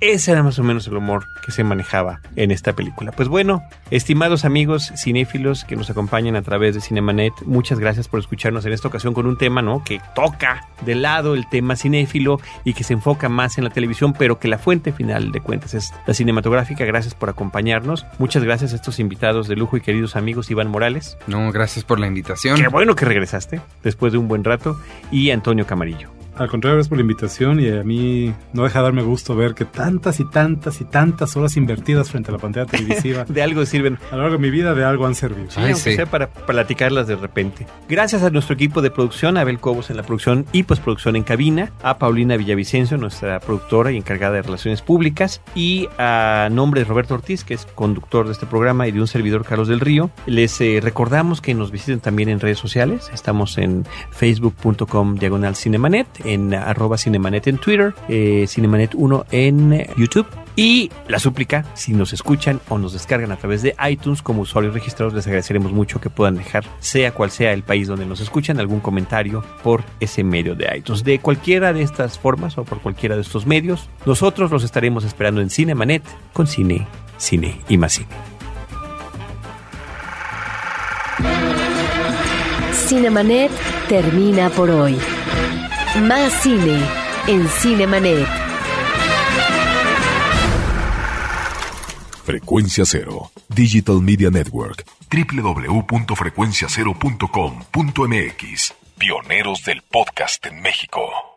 Ese era más o menos el humor que se manejaba en esta película. Pues bueno, estimados amigos cinéfilos que nos acompañan a través de Cinemanet, muchas gracias por escucharnos en esta ocasión con un tema, ¿no? Que toca de lado el tema cinéfilo y que se enfoca más en la televisión, pero que la fuente final de cuentas es la cinematográfica. Gracias por acompañarnos. Muchas gracias a estos invitados de lujo y queridos amigos Iván Morales. No, gracias por la invitación. Qué bueno que regresaste después de un buen rato. Y Antonio Camarillo. Al contrario, gracias por la invitación y a mí no deja de darme gusto ver que tantas y tantas y tantas horas invertidas frente a la pantalla televisiva de algo sirven. A lo largo de mi vida de algo han servido. Sí, aunque sea para platicarlas de repente. Gracias a nuestro equipo de producción, a Abel Cobos en la producción y postproducción en cabina, a Paulina Villavicencio, nuestra productora y encargada de relaciones públicas, y a nombre de Roberto Ortiz, que es conductor de este programa, y de un servidor Carlos del Río, les eh, recordamos que nos visiten también en redes sociales. Estamos en facebook.com diagonal cinemanet, en arroba cinemanet en Twitter, eh, cinemanet1 en YouTube. Y la súplica, si nos escuchan o nos descargan a través de iTunes como usuarios registrados, les agradeceremos mucho que puedan dejar, sea cual sea el país donde nos escuchan, algún comentario por ese medio de iTunes. De cualquiera de estas formas o por cualquiera de estos medios, nosotros los estaremos esperando en Cinemanet con cine, cine y más cine. Cinemanet termina por hoy. Más cine en Cinemanet. Frecuencia Cero, Digital Media Network, www.frecuenciacero.com.mx, pioneros del podcast en México.